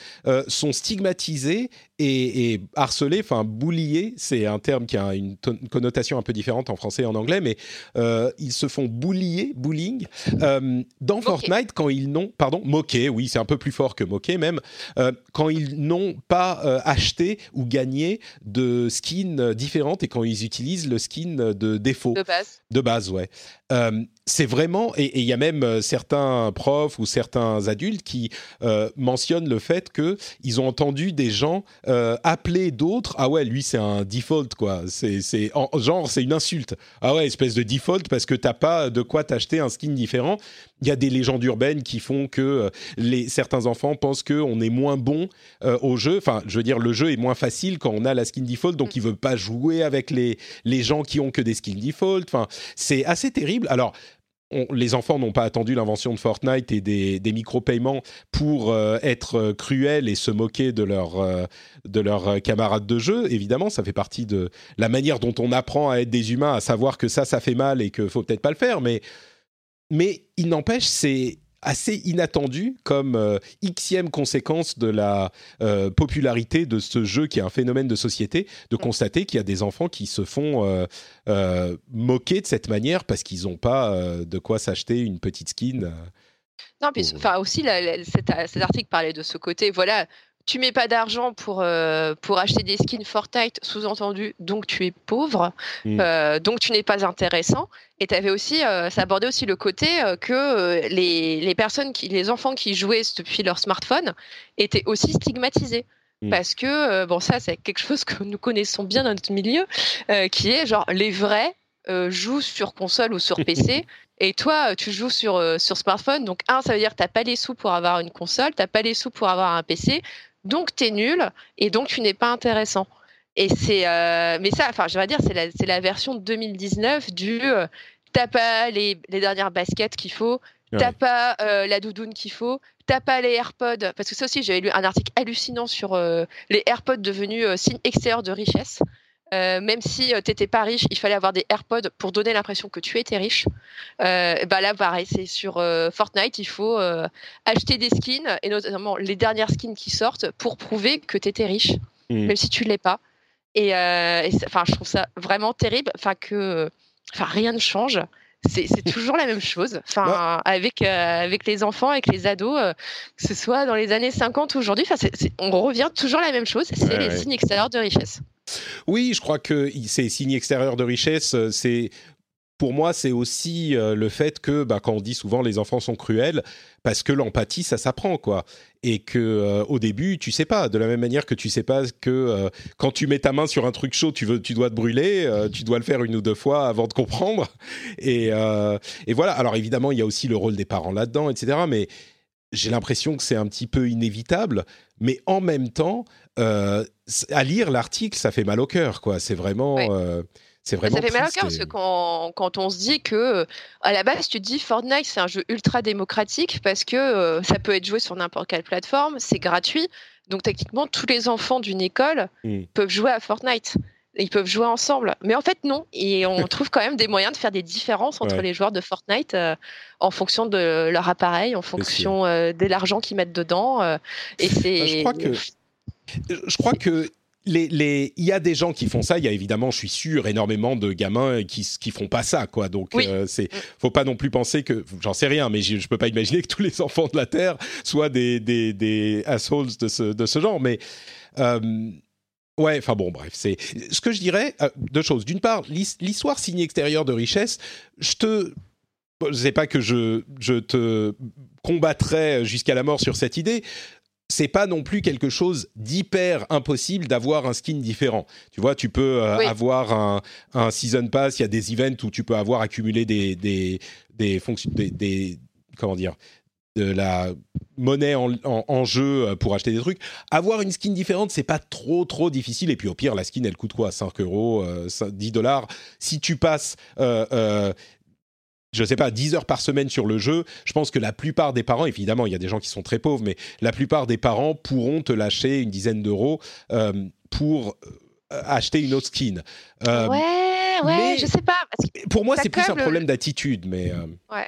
sont stigmatisés et, et harcelés, enfin bouliés. C'est un terme qui a une, connotation un peu différente en français et en anglais, mais ils se font boulier, bullying dans Fortnite quand ils n'ont, pardon, moquer. Oui, c'est un peu plus fort que moquer même. Euh, quand ils n'ont pas euh, acheté ou gagné de skins différentes et quand ils utilisent le skin de défaut. De base. De base, ouais. Euh, c'est vraiment, et il y a même certains profs ou certains adultes qui mentionnent le fait qu'ils ont entendu des gens appeler d'autres. Ah ouais, lui c'est un default quoi. C'est, genre c'est une insulte. Ah ouais, espèce de default parce que t'as pas de quoi t'acheter un skin différent. Il y a des légendes urbaines qui font que les certains enfants pensent qu'on est moins bon euh, au jeu. Enfin, je veux dire, le jeu est moins facile quand on a la skin default, donc mm. il veut pas jouer avec les, les gens qui ont que des skins default. Enfin, c'est assez terrible. Alors, les enfants n'ont pas attendu l'invention de Fortnite et des, des micro-paiements pour euh, être euh, cruels et se moquer de, leur, de leurs camarades de jeu. Évidemment, ça fait partie de la manière dont on apprend à être des humains, à savoir que ça, ça fait mal et qu'il faut peut-être pas le faire. Mais, mais il n'empêche, c'est assez inattendu comme euh, xème conséquence de la euh, popularité de ce jeu qui est un phénomène de société, de constater qu'il y a des enfants qui se font euh, moquer de cette manière parce qu'ils n'ont pas de quoi s'acheter une petite skin. Non, puis, enfin aussi, cet, cet, article parlait de ce côté, voilà, tu mets pas d'argent pour, euh, pour acheter des skins Fortnite, sous-entendu, donc tu es pauvre, mm. euh, donc tu n'es pas intéressant. Et avais aussi, euh, ça abordait aussi le côté que les, les, personnes, qui, les enfants qui jouaient depuis leur smartphone étaient aussi stigmatisés. Mm. Parce que, bon, ça, c'est quelque chose que nous connaissons bien dans notre milieu, qui est genre les vrais jouent sur console ou sur PC. Et toi, tu joues sur, sur smartphone. Donc, un, ça veut dire que tu n'as pas les sous pour avoir une console, tu n'as pas les sous pour avoir un PC donc tu es nul et donc tu n'es pas intéressant. Et c'est, mais ça, enfin, je vais dire, c'est la, c'est la version 2019 du t'as pas les, les dernières baskets qu'il faut, t'as pas la doudoune qu'il faut, t'as pas les AirPods, parce que ça aussi, j'avais lu un article hallucinant sur les AirPods devenus signe extérieur de richesse. Euh, même si euh, tu n'étais pas riche, il fallait avoir des AirPods pour donner l'impression que tu étais riche. Euh, bah là, pareil, c'est sur Fortnite, il faut acheter des skins, et notamment les dernières skins qui sortent, pour prouver que tu étais riche, mmh. même si tu ne l'es pas. Et, enfin, je trouve ça vraiment terrible, enfin que, enfin, rien ne change. C'est toujours la même chose. Enfin, bah. avec avec les enfants, avec les ados, que ce soit dans les années 50 ou aujourd'hui, on revient toujours à la même chose. C'est les signes extérieurs de richesse. Oui, je crois que ces signes extérieurs de richesse, euh, c'est pour moi, c'est aussi euh, le fait que, bah, quand on dit souvent les enfants sont cruels, parce que l'empathie, ça s'apprend, quoi. Et que euh, au début, tu sais pas. De la même manière que tu sais pas que quand tu mets ta main sur un truc chaud, tu veux, tu dois te brûler. tu dois le faire une ou deux fois avant de comprendre. Et, voilà. Alors évidemment, il y a aussi le rôle des parents là-dedans, etc. Mais j'ai l'impression que c'est un petit peu inévitable. Mais en même temps, à lire l'article, ça fait mal au cœur, quoi. C'est vraiment. Euh, c'est vraiment ça fait mal au cœur parce que quand, quand, on se dit que à la base tu te dis Fortnite c'est un jeu ultra démocratique parce que euh, ça peut être joué sur n'importe quelle plateforme, c'est gratuit, donc techniquement tous les enfants d'une école hmm. peuvent jouer à Fortnite ils peuvent jouer ensemble. Mais en fait, non. Et on trouve quand même des moyens de faire des différences entre les joueurs de Fortnite en fonction de leur appareil, en fonction de l'argent qu'ils mettent dedans. et c'est. Je crois que je crois que les, les, il y a des gens qui font ça. Il y a évidemment, je suis sûr, énormément de gamins qui qui font pas ça, quoi. Donc, il euh, c'est mm. faut pas non plus penser que, j'en sais rien, mais je, je peux pas imaginer que tous les enfants de la terre soient des des, des assholes de ce de ce genre. Mais euh, ouais, enfin bon, bref, c'est ce que je dirais. Euh, deux choses. D'une part, l'histoire signée extérieure de richesse. Je te je sais pas que je, je te combattrai jusqu'à la mort sur cette idée c'est pas non plus quelque chose d'hyper impossible d'avoir un skin différent. Tu vois, tu peux euh, avoir un, un, season pass, il y a des events où tu peux avoir accumulé des des des fonctions des, comment dire de la monnaie en, en, jeu euh, pour acheter des trucs. Avoir une skin différente, c'est pas trop trop difficile. Et puis au pire, la skin, elle coûte quoi? 5 euros, 10 euh, dollars. Si tu passes je sais pas, 10 heures par semaine sur le jeu, je pense que la plupart des parents, évidemment, il y a des gens qui sont très pauvres, mais la plupart des parents pourront te lâcher une dizaine d'euros euh, pour euh, acheter une autre skin. Euh, ouais, ouais, je sais pas. pour moi, c'est plus un problème d'attitude, mais. Ouais.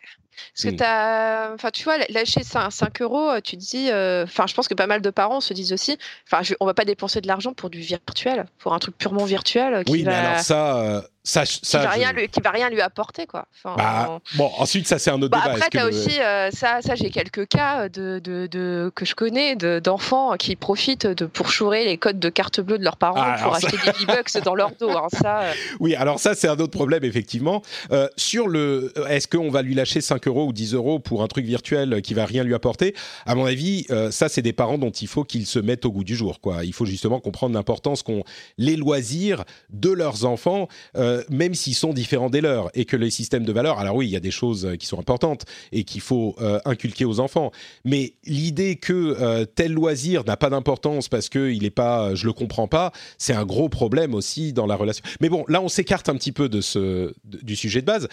Parce que as, enfin, tu vois, lâcher 5, 5 euros, tu te dis, enfin, je pense que pas mal de parents se disent aussi, enfin, on va pas dépenser de l'argent pour du virtuel, pour un truc purement virtuel. oui, mais alors ça, ça, ça, qui, va rien lui, qui va rien lui apporter quoi. Bah, bon, ensuite ça c'est un autre bah, débat. Après tu as aussi euh, ça, ça j'ai quelques cas de, de, de, que je connais d'enfants qui profitent de pour chourer les codes de carte bleue de leurs parents ah, pour acheter des V-bucks dans leur dos. Hein, ça, euh. Oui, alors ça c'est un autre problème effectivement. Euh, sur le, est-ce qu'on va lui lâcher 5 euros ou 10 euros pour un truc virtuel qui va rien lui apporter? À mon avis, ça c'est des parents dont il faut qu'ils se mettent au goût du jour. Quoi. Il faut justement comprendre l'importance qu'ont les loisirs de leurs enfants. Euh, même s'ils sont différents des leurs, et que les systèmes de valeurs, alors oui, il y a des choses euh, qui sont importantes et qu'il faut euh, inculquer aux enfants, mais l'idée que tel loisir n'a pas d'importance parce qu'il n'est pas, je le comprends pas, c'est un gros problème aussi dans la relation. Mais bon, là, on s'écarte un petit peu de ce, du sujet de base.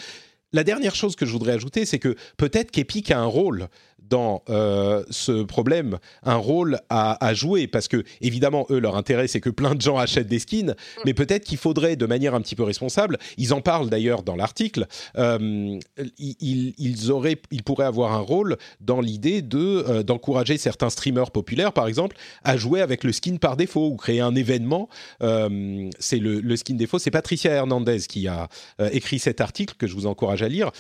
La dernière chose que je voudrais ajouter, c'est que peut-être qu'Epic a un rôle dans euh, ce problème un rôle à, jouer. Parce que évidemment eux leur intérêt c'est que plein de gens achètent des skins. Mm. mais peut-être qu'il faudrait de manière un petit peu responsable ils en parlent d'ailleurs dans l'article euh, ils, auraient ils pourraient avoir un rôle dans l'idée de euh, d'encourager certains streamers populaires par exemple à jouer avec le skin par défaut ou créer un événement. C'est le, le, skin défaut. C'est Patricia Hernandez qui a écrit cet article que je vous encourage à lire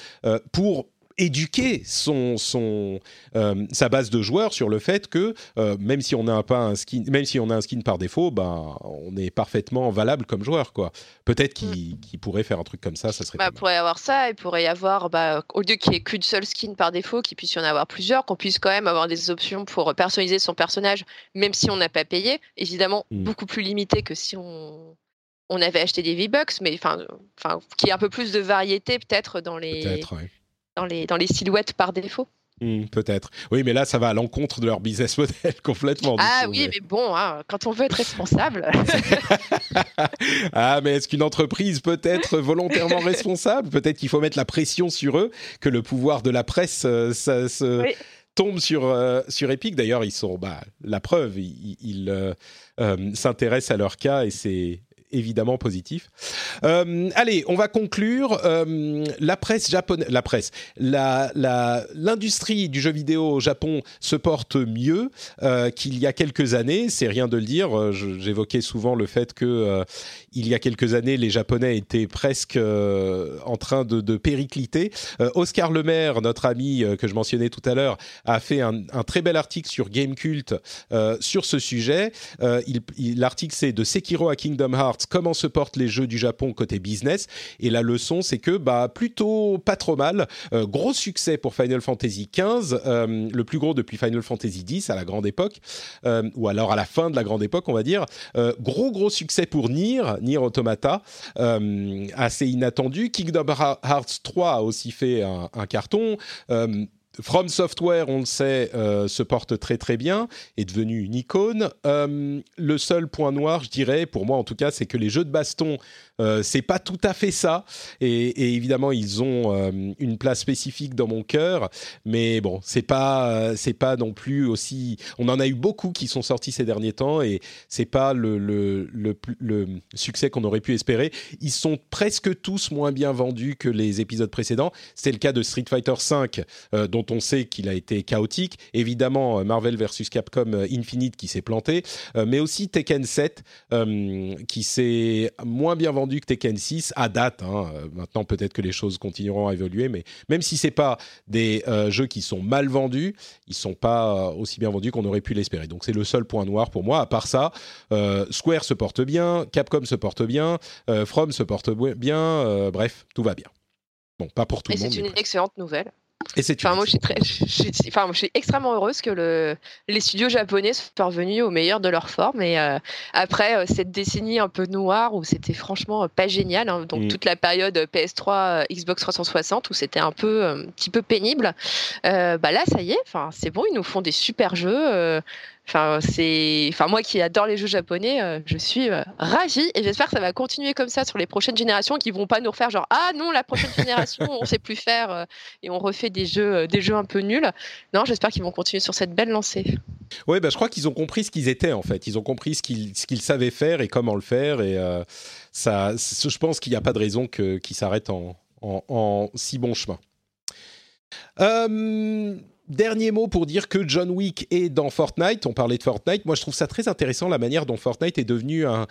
pour éduquer son, son euh, sa base de joueurs sur le fait que euh, même si on n'a pas un skin, même si on a un skin par défaut, ben on est parfaitement valable comme joueur quoi. Peut-être qu'il mm. pourrait faire un truc comme ça, ça serait. Bah, pourrait y avoir ça, il pourrait y avoir bah, au lieu qu'il n'y ait qu'une seule skin par défaut, qu'il puisse y en avoir plusieurs, qu'on puisse quand même avoir des options pour personnaliser son personnage, même si on n'a pas payé. Évidemment, mm. beaucoup plus limité que si on on avait acheté des V-Bucks, mais enfin, enfin, qui ait un peu plus de variété peut-être dans les dans les, dans les silhouettes par défaut. Hmm, peut-être. Oui, mais là, ça va à l'encontre de leur business model complètement. Ah oui, mais, bon, hein, quand on veut être responsable. ah, mais est-ce qu'une entreprise peut être volontairement responsable? Peut-être qu'il faut mettre la pression sur eux, que le pouvoir de la presse euh, ça, se tombe sur, euh, sur Epic. D'ailleurs, ils sont bah, la preuve, ils, euh, s'intéressent à leur cas et c'est évidemment positif. Euh, allez, on va conclure. Euh, la presse japonaise, la presse, l'industrie du jeu vidéo au Japon se porte mieux euh, qu'il y a quelques années. C'est rien de le dire. J'évoquais souvent le fait que il y a quelques années, les Japonais étaient presque en train de, péricliter. Oscar Lemaire, notre ami que je mentionnais tout à l'heure, a fait un, très bel article sur Gamecult sur ce sujet. L'article c'est de Sekiro à Kingdom Hearts comment se portent les jeux du Japon côté business. Et la leçon, c'est que bah plutôt pas trop mal. Euh, gros succès pour Final Fantasy XV, euh, le plus gros depuis Final Fantasy X à la grande époque, euh, ou alors à la fin de la grande époque, on va dire. gros gros succès pour Nier, Automata, assez inattendu. Kingdom Hearts 3 a aussi fait un, carton. From Software, on le sait, euh, se porte très très bien, est devenu une icône. Euh, le seul point noir, je dirais, pour moi en tout cas, c'est que les jeux de baston euh, c'est pas tout à fait ça. Et, évidemment, ils ont euh, une place spécifique dans mon cœur. Mais bon, c'est pas, euh, c'est pas non plus aussi. On en a eu beaucoup qui sont sortis ces derniers temps et c'est pas le, le, succès qu'on aurait pu espérer. Ils sont presque tous moins bien vendus que les épisodes précédents. C'était le cas de Street Fighter V, dont on sait qu'il a été chaotique. Évidemment, Marvel vs Capcom Infinite qui s'est planté, mais aussi Tekken 7 qui s'est moins bien vendu que Tekken 6 à date. Hein. Euh, maintenant, peut-être que les choses continueront à évoluer, mais même si c'est pas des euh, jeux qui sont mal vendus, ils sont pas euh, aussi bien vendus qu'on aurait pu l'espérer. Donc c'est le seul point noir pour moi. À part ça, Square se porte bien, Capcom se porte bien, From se porte bien. bref, tout va bien. Bon, pas pour tout le monde. C'est une excellente nouvelle. Et c'est enfin, moi, je suis très, enfin, moi, je suis extrêmement heureuse que le, les studios japonais soient revenus au meilleur de leur forme. Et euh, après euh, cette décennie un peu noire où c'était franchement pas génial, hein, donc mm. toute la période PS3, euh, Xbox 360 où c'était un peu, un petit peu pénible, bah là, ça y est, enfin, c'est bon, ils nous font des super jeux. Enfin, c'est, enfin moi qui adore les jeux japonais, euh, je suis euh, ravie et j'espère que ça va continuer comme ça sur les prochaines générations, qui vont pas nous refaire genre ah non la prochaine génération on sait plus faire euh, et on refait des jeux, des jeux un peu nuls. Non, j'espère qu'ils vont continuer sur cette belle lancée. Oui, bah, je crois qu'ils ont compris ce qu'ils étaient en fait. Ils ont compris ce qu'ils, ce qu'ils savaient faire et comment le faire et ça, je pense qu'il n'y a pas de raison que, qu'ils s'arrêtent en, en, en si bon chemin. Euh, Dernier mot pour dire que John Wick est dans Fortnite. On parlait de Fortnite. Moi, je trouve ça très intéressant la manière dont Fortnite est devenu un,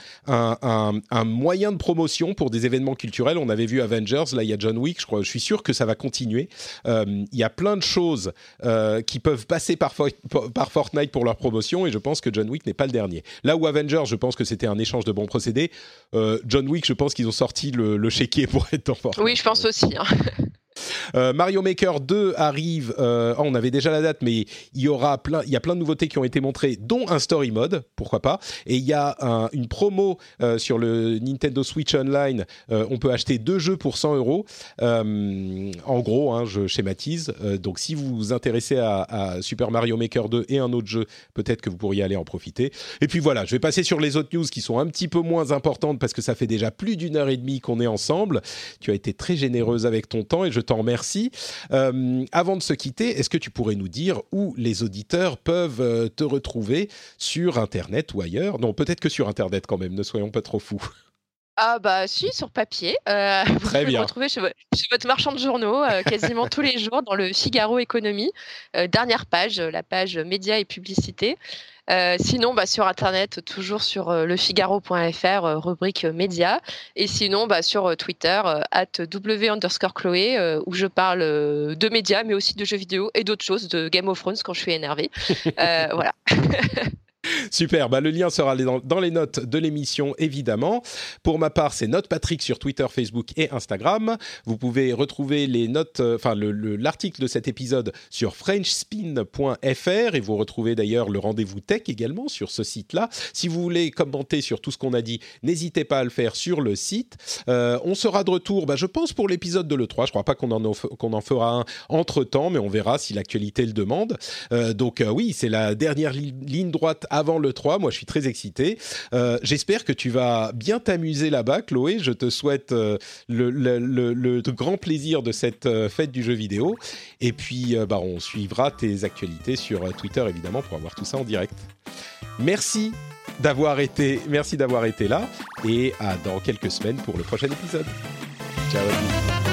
moyen de promotion pour des événements culturels. On avait vu Avengers, là il y a John Wick. Je, suis sûr que ça va continuer. Euh, il y a plein de choses euh, qui peuvent passer par, Fortnite pour leur promotion et je pense que John Wick n'est pas le dernier. Là où Avengers, je pense que c'était un échange de bons procédés. Euh, John Wick, je pense qu'ils ont sorti le, le chéquier pour être dans Fortnite. Oui, je pense aussi. Hein. Euh, Mario Maker 2 arrive. Euh, oh, on avait déjà la date, mais il y aura plein. Il y a plein de nouveautés qui ont été montrées, dont un story mode, pourquoi pas. Et il y a une promo euh, sur le Nintendo Switch Online. on peut acheter deux jeux pour 100 euros. En gros, hein, je schématise. donc, si vous vous intéressez à, Super Mario Maker 2 et un autre jeu, peut-être que vous pourriez aller en profiter. Et puis voilà, je vais passer sur les autres news qui sont un petit peu moins importantes parce que ça fait déjà plus d'une heure et demie qu'on est ensemble. Tu as été très généreuse avec ton temps et je t'en remercie. Euh, avant de se quitter, est-ce que tu pourrais nous dire où les auditeurs peuvent euh, te retrouver sur Internet ou ailleurs? Non, peut-être que sur Internet quand même, ne soyons pas trop fous. Ah bah si, sur papier. Euh, vous pouvez me retrouver chez, votre marchand de journaux quasiment tous les jours dans le Figaro Économie. dernière page, la page médias et publicité. Euh, sinon, bah, sur Internet, toujours sur euh, lefigaro.fr, euh, rubrique médias. Et sinon, bah, sur Twitter, at w underscore Chloé, où je parle de médias, mais aussi de jeux vidéo et d'autres choses, de Game of Thrones quand je suis énervée. voilà. Super, bah, le lien sera dans, les notes de l'émission, évidemment. Pour ma part, c'est Note Patrick sur Twitter, Facebook et Instagram. Vous pouvez retrouver les notes, euh, enfin l'article de cet épisode sur frenchspin.fr et vous retrouvez d'ailleurs le rendez-vous tech également sur ce site-là. Si vous voulez commenter sur tout ce qu'on a dit, n'hésitez pas à le faire sur le site. Euh, on sera de retour, bah, je pense, pour l'épisode de l'E3. Je crois pas qu'on en, qu'on en fera un entre-temps, mais on verra si l'actualité le demande. Euh, donc oui, c'est la dernière ligne droite avant le 3. Moi, je suis très excité. Euh, j'espère que tu vas bien t'amuser là-bas, Chloé. Je te souhaite euh, le, grand plaisir de cette euh, fête du jeu vidéo. Et puis, bah, on suivra tes actualités sur Twitter, évidemment, pour avoir tout ça en direct. Merci d'avoir été, merci d'avoir été là. Et à dans quelques semaines pour le prochain épisode. Ciao.